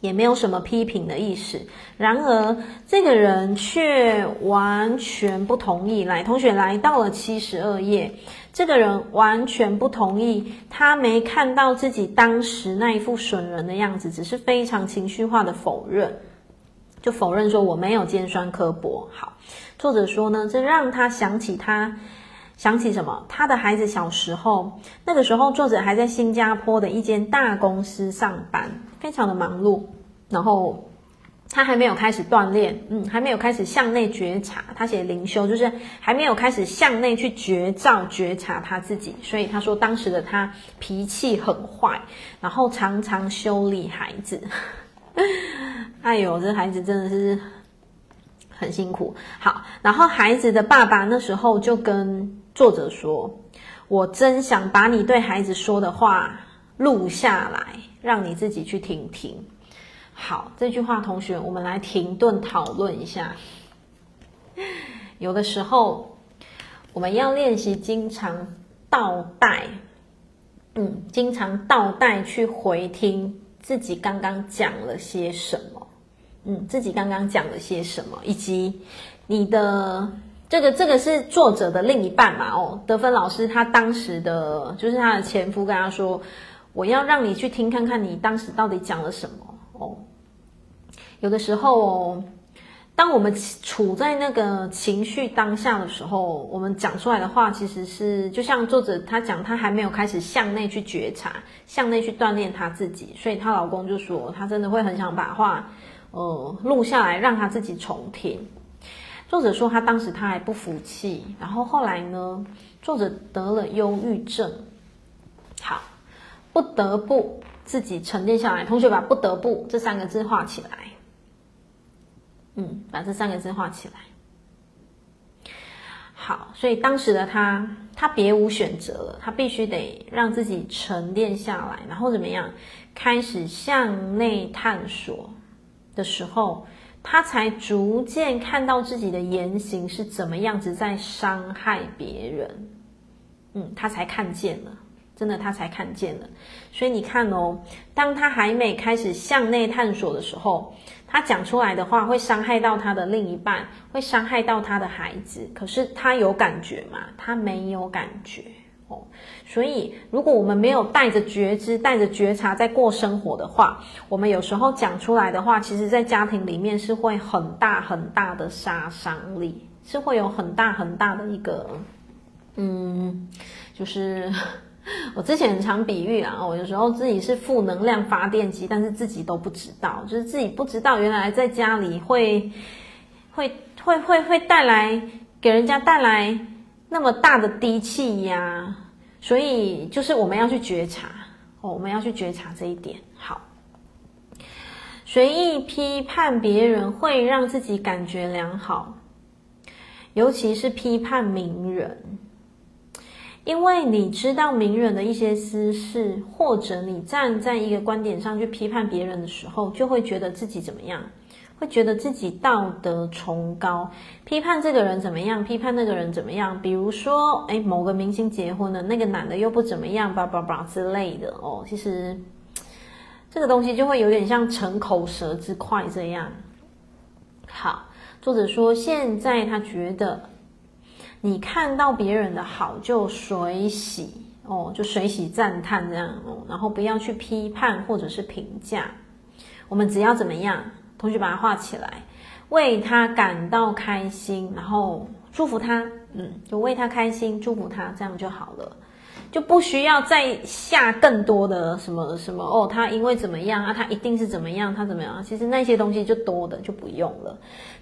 也没有什么批评的意思。然而，这个人却完全不同意。来，同学来到了七十二页，这个人完全不同意，他没看到自己当时那一副损人的样子，只是非常情绪化的否认。就否认说我没有尖酸刻薄。好，作者说呢，这让他想起他想起什么？他的孩子小时候，那个时候作者还在新加坡的一间大公司上班，非常的忙碌。然后他还没有开始锻炼，嗯，还没有开始向内觉察。他写灵修，就是还没有开始向内去觉照、觉察他自己。所以他说，当时的他脾气很坏，然后常常修理孩子。哎呦，这孩子真的是很辛苦。好，然后孩子的爸爸那时候就跟作者说：“我真想把你对孩子说的话录下来，让你自己去听听。”好，这句话，同学，我们来停顿讨论一下。有的时候，我们要练习经常倒带，嗯，经常倒带去回听。自己刚刚讲了些什么？嗯，自己刚刚讲了些什么？以及你的这个这个是作者的另一半嘛？哦，德芬老师他当时的就是他的前夫跟他说：“我要让你去听看看你当时到底讲了什么。”哦，有的时候。当我们处在那个情绪当下的时候，我们讲出来的话，其实是就像作者他讲，他还没有开始向内去觉察，向内去锻炼他自己，所以她老公就说，他真的会很想把话，呃，录下来让他自己重听。作者说，他当时他还不服气，然后后来呢，作者得了忧郁症，好，不得不自己沉淀下来。同学把“不得不”这三个字画起来。嗯，把这三个字画起来。好，所以当时的他，他别无选择了，他必须得让自己沉淀下来，然后怎么样，开始向内探索的时候，他才逐渐看到自己的言行是怎么样子在伤害别人。嗯，他才看见了，真的他才看见了。所以你看哦，当他还没开始向内探索的时候。他讲出来的话会伤害到他的另一半，会伤害到他的孩子。可是他有感觉吗？他没有感觉哦。所以，如果我们没有带着觉知、带着觉察在过生活的话，我们有时候讲出来的话，其实在家庭里面是会很大很大的杀伤力，是会有很大很大的一个，嗯，就是。我之前常比喻啊，我有时候自己是负能量发电机，但是自己都不知道，就是自己不知道原来在家里会会会会会带来给人家带来那么大的低气压，所以就是我们要去觉察哦，我们要去觉察这一点。好，随意批判别人会让自己感觉良好，尤其是批判名人。因为你知道名人的一些私事，或者你站在一个观点上去批判别人的时候，就会觉得自己怎么样？会觉得自己道德崇高，批判这个人怎么样？批判那个人怎么样？比如说，哎，某个明星结婚了，那个男的又不怎么样，叭叭叭之类的哦。其实这个东西就会有点像逞口舌之快这样。好，作者说现在他觉得。你看到别人的好就随喜哦，就随喜赞叹这样哦，然后不要去批判或者是评价。我们只要怎么样？同学把它画起来，为他感到开心，然后祝福他，嗯，就为他开心，祝福他，这样就好了。就不需要再下更多的什么什么哦，他因为怎么样啊，他一定是怎么样，他怎么样？其实那些东西就多的就不用了。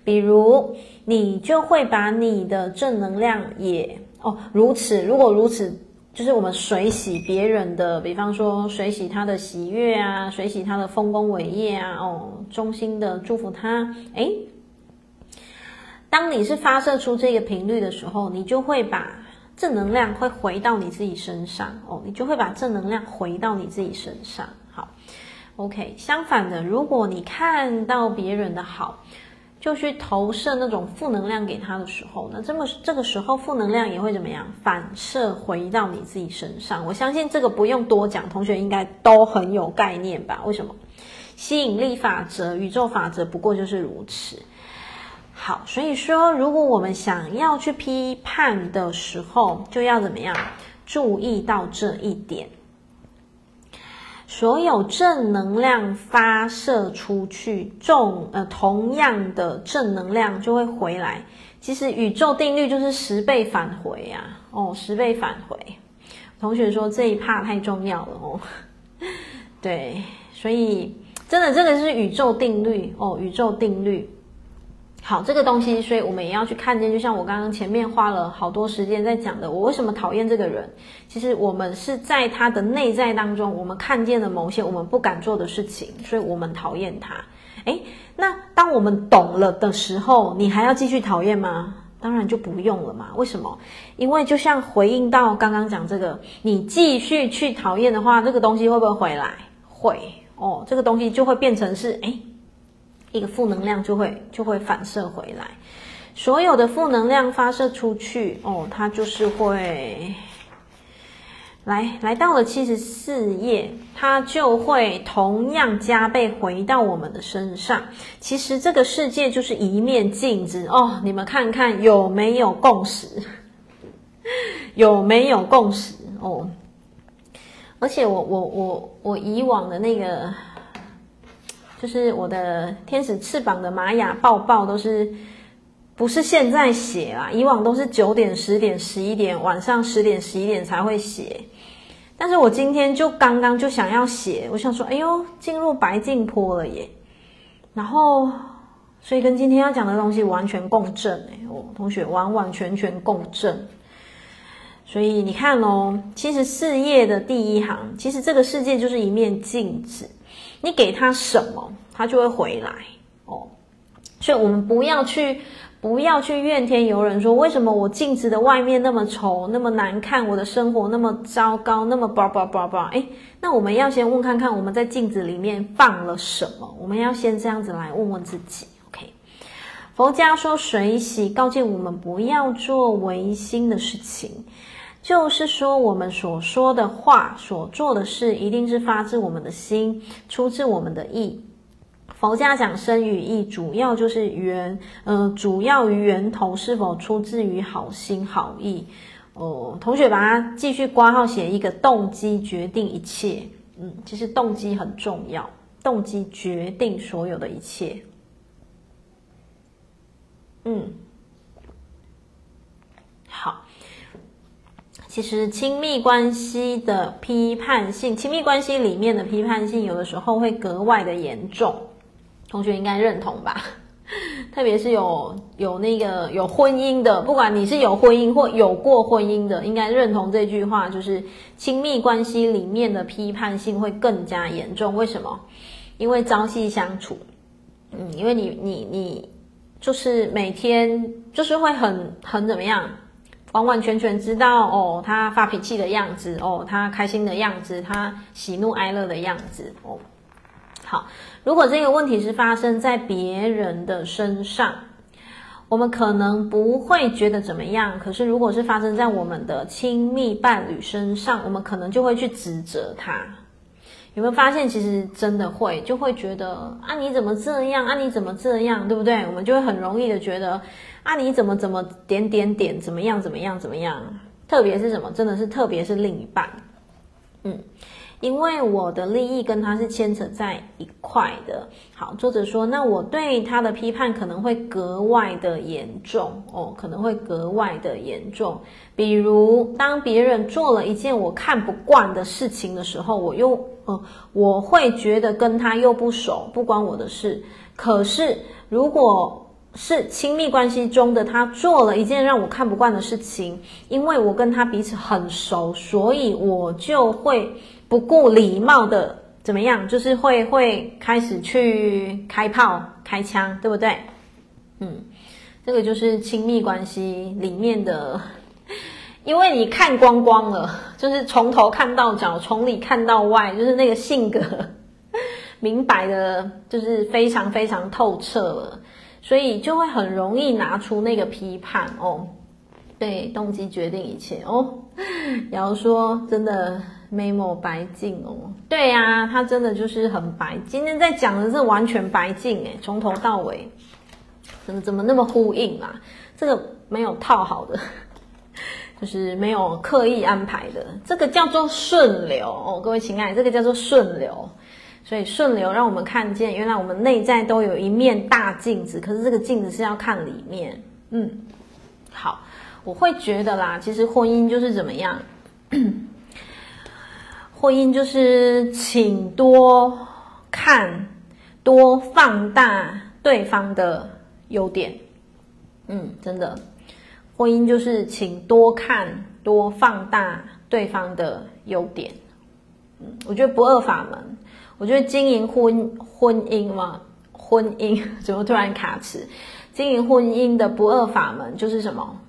比如你就会把你的正能量也哦如此，如果如此。就是我们水洗别人的，比方说水洗他的喜悦啊，水洗他的丰功伟业啊，哦，衷心的祝福他。哎，当你是发射出这个频率的时候，你就会把正能量会回到你自己身上哦，你就会把正能量回到你自己身上。好，OK。相反的，如果你看到别人的好，就去投射那种负能量给他的时候呢，这么这个时候负能量也会怎么样反射回到你自己身上？我相信这个不用多讲，同学应该都很有概念吧？为什么？吸引力法则、宇宙法则不过就是如此。好，所以说，如果我们想要去批判的时候，就要怎么样？注意到这一点。所有正能量发射出去，重呃同样的正能量就会回来。其实宇宙定律就是十倍返回呀！哦，十倍返回。同学说这一趴太重要了哦。对，所以真的这个是宇宙定律哦，宇宙定律。好，这个东西，所以我们也要去看见。就像我刚刚前面花了好多时间在讲的，我为什么讨厌这个人？其实我们是在他的内在当中，我们看见了某些我们不敢做的事情，所以我们讨厌他。诶，那当我们懂了的时候，你还要继续讨厌吗？当然就不用了嘛。为什么？因为就像回应到刚刚讲这个，你继续去讨厌的话，这个东西会不会回来？会哦，这个东西就会变成是诶。一个负能量就会就会反射回来，所有的负能量发射出去哦，它就是会来来到了七十四页，它就会同样加倍回到我们的身上。其实这个世界就是一面镜子哦，你们看看有没有共识？有没有共识哦？而且我我我我以往的那个。就是我的天使翅膀的玛雅报报都是不是现在写啊？以往都是九点、十点、十一点，晚上十点、十一点才会写。但是我今天就刚刚就想要写，我想说，哎呦，进入白镜坡了耶！然后，所以跟今天要讲的东西完全共振哎，我同学完完全全共振。所以你看哦，其实四页的第一行，其实这个世界就是一面镜子。你给他什么，他就会回来哦。所以，我们不要去，不要去怨天尤人，说为什么我镜子的外面那么丑，那么难看，我的生活那么糟糕，那么叭叭叭叭。哎，那我们要先问看看，我们在镜子里面放了什么？我们要先这样子来问问自己。OK，佛家说水洗，告诫我们不要做违心的事情。就是说，我们所说的话、所做的事，一定是发自我们的心，出自我们的意。佛家讲身语意，主要就是源，呃，主要于源头是否出自于好心好意。哦、同学把它继续括号写一个动机决定一切。嗯，其实动机很重要，动机决定所有的一切。嗯，好。其实亲密关系的批判性，亲密关系里面的批判性，有的时候会格外的严重。同学应该认同吧？特别是有有那个有婚姻的，不管你是有婚姻或有过婚姻的，应该认同这句话，就是亲密关系里面的批判性会更加严重。为什么？因为朝夕相处，嗯，因为你你你就是每天就是会很很怎么样？完完全全知道哦，他发脾气的样子哦，他开心的样子，他喜怒哀乐的样子哦。好，如果这个问题是发生在别人的身上，我们可能不会觉得怎么样。可是，如果是发生在我们的亲密伴侣身上，我们可能就会去指责他。有没有发现，其实真的会，就会觉得啊，你怎么这样？啊，你怎么这样？对不对？我们就会很容易的觉得。啊，你怎么怎么点点点怎么样怎么样怎么样？特别是什么？真的是特别是另一半，嗯，因为我的利益跟他是牵扯在一块的。好，作者说，那我对他的批判可能会格外的严重哦，可能会格外的严重。比如，当别人做了一件我看不惯的事情的时候，我又呃，我会觉得跟他又不熟，不关我的事。可是，如果是亲密关系中的他做了一件让我看不惯的事情，因为我跟他彼此很熟，所以我就会不顾礼貌的怎么样，就是会会开始去开炮、开枪，对不对？嗯，这个就是亲密关系里面的，因为你看光光了，就是从头看到脚，从里看到外，就是那个性格 明白的，就是非常非常透彻了。所以就会很容易拿出那个批判哦，对，动机决定一切哦。然后说真的没某白净哦，对呀、啊，他真的就是很白。今天在讲的是完全白净诶，从头到尾，怎么怎么那么呼应啊？这个没有套好的，就是没有刻意安排的，这个叫做顺流哦，各位亲爱，这个叫做顺流。所以顺流让我们看见，原来我们内在都有一面大镜子，可是这个镜子是要看里面。嗯，好，我会觉得啦，其实婚姻就是怎么样？婚姻就是请多看、多放大对方的优点。嗯，真的，婚姻就是请多看、多放大对方的优点。嗯，我觉得不二法门。我觉得经营婚婚姻嘛，婚姻 怎么突然卡词？经营婚姻的不二法门就是什么？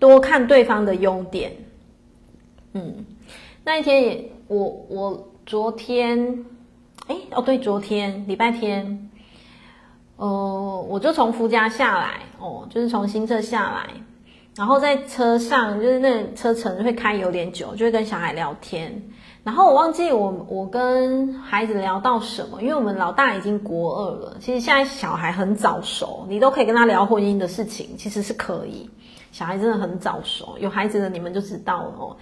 多看对方的优点。嗯，那一天也我我昨天，哎哦对，昨天礼拜天，呃，我就从夫家下来哦，就是从新社下来，然后在车上就是那车程会开有点久，就会跟小孩聊天。然后我忘记我我跟孩子聊到什么，因为我们老大已经国二了。其实现在小孩很早熟，你都可以跟他聊婚姻的事情，其实是可以。小孩真的很早熟，有孩子的你们就知道了哦。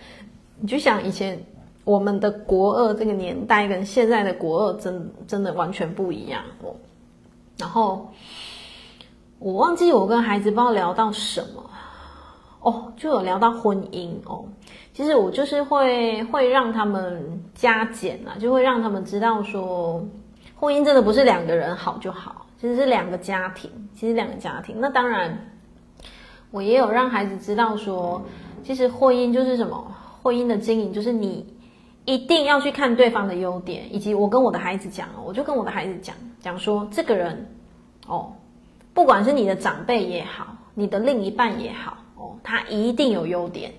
你就想以前我们的国二这个年代跟现在的国二真真的完全不一样哦。然后我忘记我跟孩子不知道聊到什么哦，就有聊到婚姻哦。其实我就是会会让他们加减啊，就会让他们知道说，婚姻真的不是两个人好就好，其实是两个家庭，其实两个家庭。那当然，我也有让孩子知道说，其实婚姻就是什么？婚姻的经营就是你一定要去看对方的优点，以及我跟我的孩子讲，我就跟我的孩子讲讲说，这个人哦，不管是你的长辈也好，你的另一半也好哦，他一定有优点。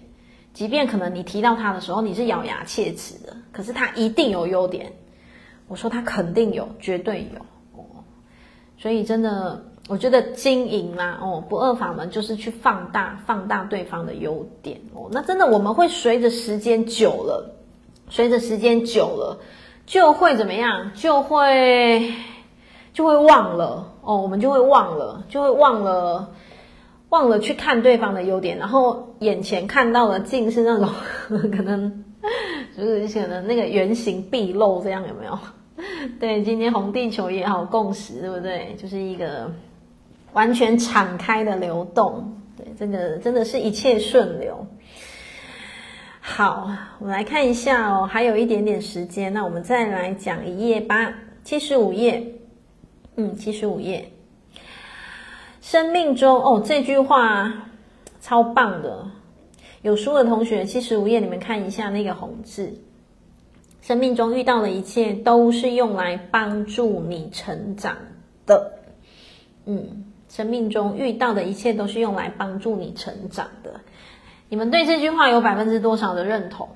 即便可能你提到他的时候，你是咬牙切齿的，可是他一定有优点。我说他肯定有，绝对有哦。所以真的，我觉得经营啦，哦，不二法门就是去放大、放大对方的优点哦。那真的我们会随着时间久了，随着时间久了，就会怎么样？就会就会忘了哦，我们就会忘了，就会忘了。忘了去看对方的优点，然后眼前看到的尽是那种 可能 就是可能那个原形毕露，这样有没有？对，今天红地球也好共识，对不对？就是一个完全敞开的流动，对，这个真的是一切顺流。好，我们来看一下哦，还有一点点时间，那我们再来讲一页吧，七十五页，嗯，七十五页。生命中哦，这句话超棒的。有书的同学，七十五页，你们看一下那个红字。生命中遇到的一切都是用来帮助你成长的。嗯，生命中遇到的一切都是用来帮助你成长的。你们对这句话有百分之多少的认同？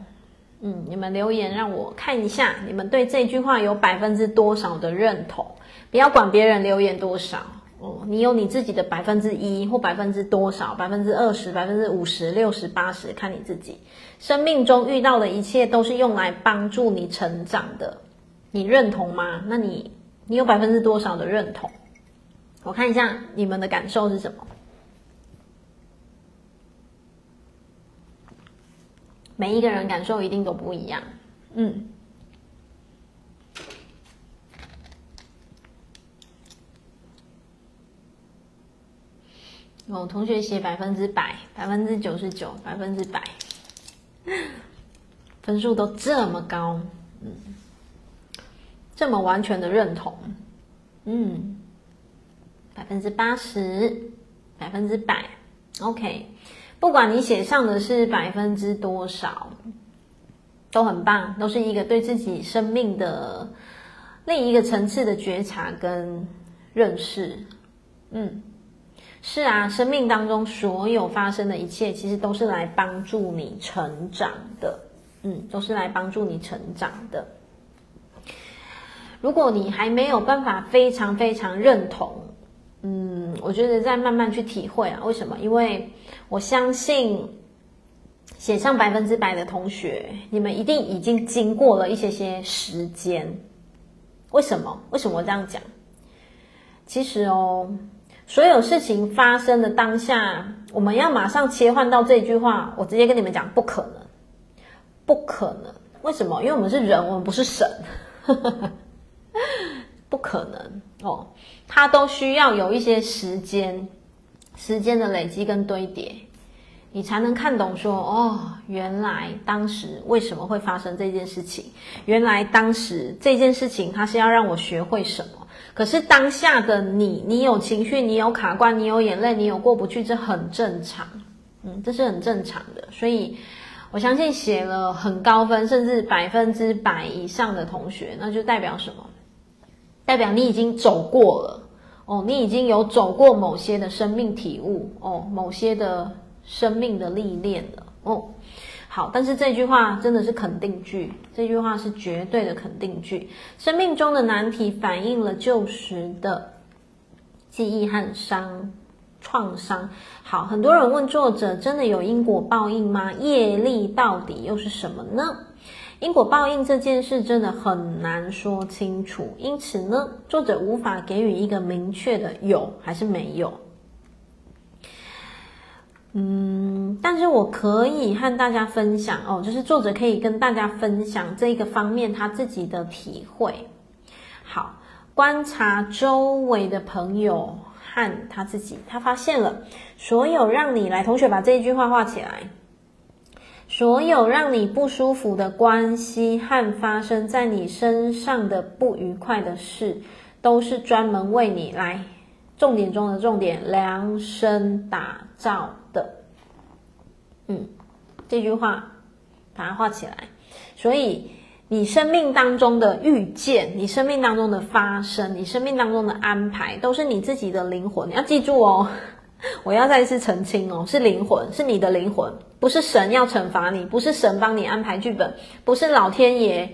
嗯，你们留言让我看一下，你们对这句话有百分之多少的认同？不要管别人留言多少。哦，你有你自己的百分之一或百分之多少，百分之二十、百分之五十、六十、八十，看你自己。生命中遇到的一切都是用来帮助你成长的，你认同吗？那你你有百分之多少的认同？我看一下你们的感受是什么。每一个人感受一定都不一样。嗯，有同学写百分之百、百分之九十九、百分之百，分数都这么高，嗯，这么完全的认同，嗯，百分之八十、百分之百，OK，不管你写上的是百分之多少，都很棒，都是一个对自己生命的另一个层次的觉察跟认识，嗯。是啊，生命当中所有发生的一切，其实都是来帮助你成长的，嗯，都是来帮助你成长的。如果你还没有办法非常非常认同，嗯，我觉得再慢慢去体会啊。为什么？因为我相信写上百分之百的同学，你们一定已经经过了一些些时间。为什么？为什么我这样讲？其实哦。所有事情发生的当下，我们要马上切换到这句话。我直接跟你们讲，不可能，不可能。为什么？因为我们是人，我们不是神，不可能哦。它都需要有一些时间，时间的累积跟堆叠，你才能看懂说，哦，原来当时为什么会发生这件事情？原来当时这件事情，它是要让我学会什么？可是当下的你，你有情绪，你有卡关，你有眼泪，你有过不去，这很正常，嗯，这是很正常的。所以，我相信写了很高分，甚至百分之百以上的同学，那就代表什么？代表你已经走过了哦，你已经有走过某些的生命体悟哦，某些的生命的历练了哦。好，但是这句话真的是肯定句，这句话是绝对的肯定句。生命中的难题反映了旧时的记忆和伤创伤。好，很多人问作者，真的有因果报应吗？业力到底又是什么呢？因果报应这件事真的很难说清楚，因此呢，作者无法给予一个明确的有还是没有。嗯，但是我可以和大家分享哦，就是作者可以跟大家分享这个方面他自己的体会。好，观察周围的朋友和他自己，他发现了所有让你来，同学把这一句话画起来，所有让你不舒服的关系和发生在你身上的不愉快的事，都是专门为你来，重点中的重点，量身打造的。嗯，这句话把它画起来。所以，你生命当中的遇见，你生命当中的发生，你生命当中的安排，都是你自己的灵魂。你要记住哦，我要再一次澄清哦，是灵魂，是你的灵魂，不是神要惩罚你，不是神帮你安排剧本，不是老天爷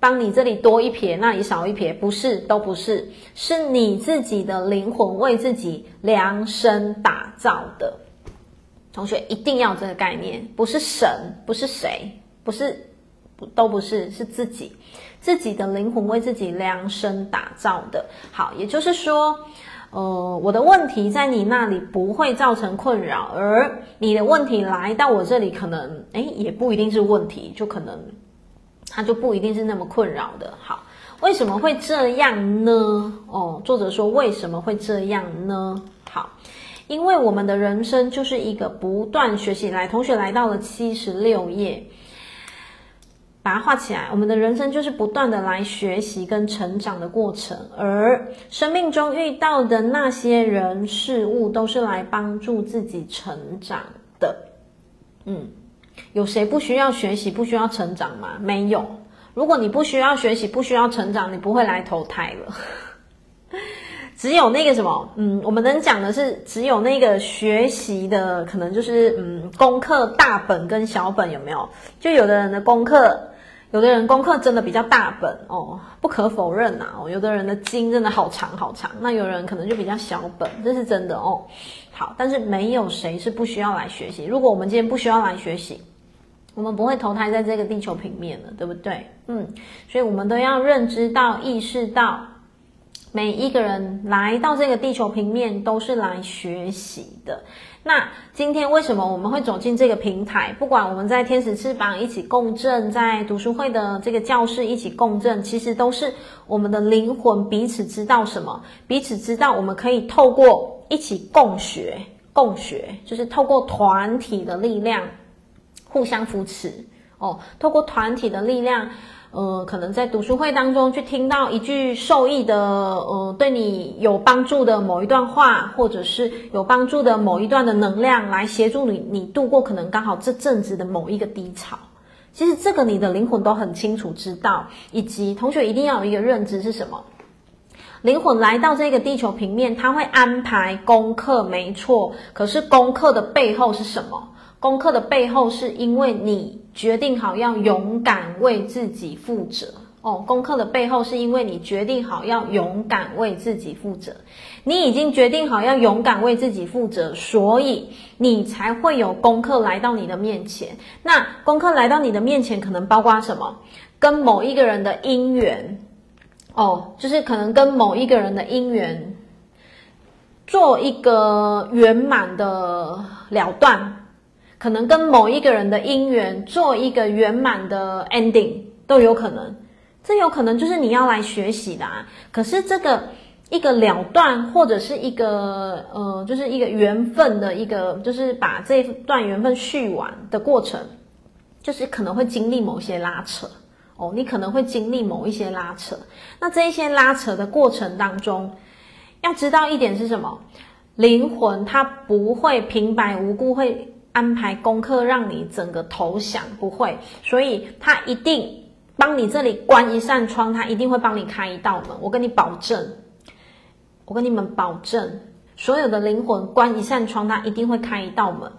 帮你这里多一撇，那里少一撇，不是，都不是，是你自己的灵魂为自己量身打造的。同学一定要这个概念，不是神，不是谁，不是，都不是，是自己，自己的灵魂为自己量身打造的。好，也就是说，呃，我的问题在你那里不会造成困扰，而你的问题来到我这里，可能，诶，也不一定是问题，就可能，它就不一定是那么困扰的。好，为什么会这样呢？哦，作者说为什么会这样呢？好。因为我们的人生就是一个不断学习。来，同学来到了七十六页，把它画起来。我们的人生就是不断的来学习跟成长的过程，而生命中遇到的那些人事物，都是来帮助自己成长的。嗯，有谁不需要学习、不需要成长吗？没有。如果你不需要学习、不需要成长，你不会来投胎了。只有那个什么，嗯，我们能讲的是，只有那个学习的，可能就是，嗯，功课大本跟小本有没有？就有的人的功课，有的人功课真的比较大本哦，不可否认呐、哦，有的人的经真的好长好长，那有人可能就比较小本，这是真的哦。好，但是没有谁是不需要来学习。如果我们今天不需要来学习，我们不会投胎在这个地球平面的，对不对？嗯，所以我们都要认知到、意识到。每一个人来到这个地球平面都是来学习的。那今天为什么我们会走进这个平台？不管我们在天使翅膀一起共振，在读书会的这个教室一起共振，其实都是我们的灵魂彼此知道什么，彼此知道我们可以透过一起共学。共学，就是透过团体的力量互相扶持哦，透过团体的力量。呃，可能在读书会当中去听到一句受益的，呃，对你有帮助的某一段话，或者是有帮助的某一段的能量，来协助你，你度过可能刚好这阵子的某一个低潮。其实这个你的灵魂都很清楚知道，以及同学一定要有一个认知是什么？灵魂来到这个地球平面，他会安排功课，没错。可是功课的背后是什么？功课的背后是因为你决定好要勇敢为自己负责哦。功课的背后是因为你决定好要勇敢为自己负责。你已经决定好要勇敢为自己负责，所以你才会有功课来到你的面前。那功课来到你的面前，可能包括什么？跟某一个人的姻缘哦，就是可能跟某一个人的姻缘做一个圆满的了断。可能跟某一个人的姻缘做一个圆满的 ending 都有可能，这有可能就是你要来学习的啊。可是这个一个了断或者是一个呃，就是一个缘分的一个，就是把这段缘分续完的过程，就是可能会经历某些拉扯哦，你可能会经历某一些拉扯。那这一些拉扯的过程当中，要知道一点是什么？灵魂它不会平白无故会。安排功课让你整个投降，不会，所以他一定帮你这里关一扇窗，他一定会帮你开一道门。我跟你保证，我跟你们保证，所有的灵魂关一扇窗，他一定会开一道门。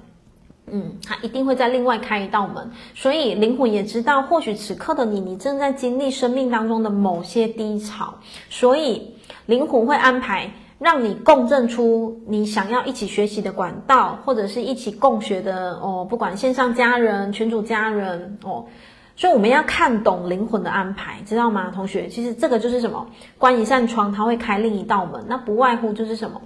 嗯，他一定会在另外开一道门。所以灵魂也知道，或许此刻的你，你正在经历生命当中的某些低潮，所以灵魂会安排。让你共振出你想要一起学习的管道，或者是一起共学的哦，不管线上家人、群主家人哦，所以我们要看懂灵魂的安排，知道吗，同学？其实这个就是什么？关一扇窗，它会开另一道门。那不外乎就是什么？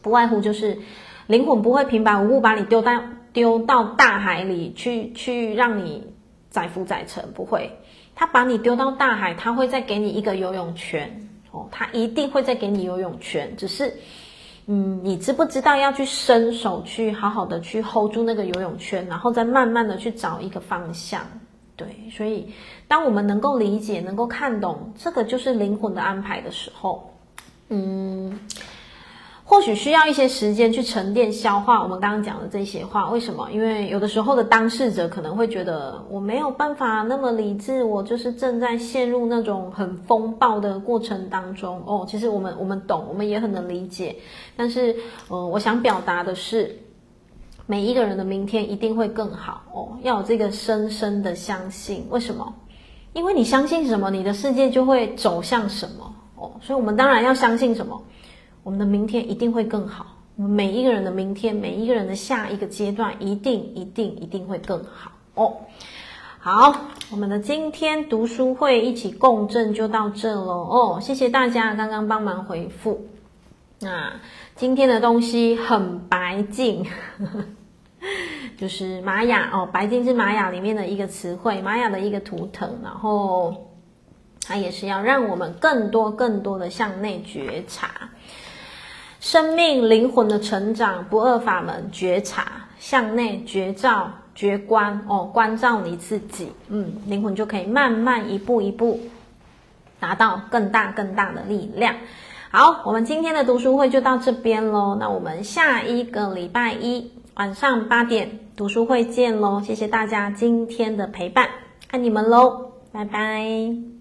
不外乎就是灵魂不会平白无故把你丢在丢到大海里去，去让你载浮载沉，不会。他把你丢到大海，他会再给你一个游泳圈。哦，他一定会再给你游泳圈，只是，嗯，你知不知道要去伸手去好好的去 hold 住那个游泳圈，然后再慢慢的去找一个方向。对，所以当我们能够理解、能够看懂这个就是灵魂的安排的时候，嗯。或许需要一些时间去沉淀消化我们刚刚讲的这些话，为什么？因为有的时候的当事者可能会觉得我没有办法那么理智，我就是正在陷入那种很风暴的过程当中。哦，其实我们我们懂，我们也很能理解。但是，呃，我想表达的是，每一个人的明天一定会更好。哦，要有这个深深的相信。为什么？因为你相信什么，你的世界就会走向什么。哦，所以我们当然要相信什么。我们的明天一定会更好。我们每一个人的明天，每一个人的下一个阶段，一定、一定、一定会更好哦。好，我们的今天读书会一起共振就到这喽哦。谢谢大家刚刚帮忙回复。那今天的东西很白净，就是玛雅哦，白净是玛雅里面的一个词汇，玛雅的一个图腾，然后它也是要让我们更多、更多的向内觉察。生命灵魂的成长不二法门，觉察向内觉照觉观哦，关照你自己，嗯，灵魂就可以慢慢一步一步达到更大更大的力量。好，我们今天的读书会就到这边喽，那我们下一个礼拜一晚上八点读书会见喽，谢谢大家今天的陪伴，爱你们喽，拜拜。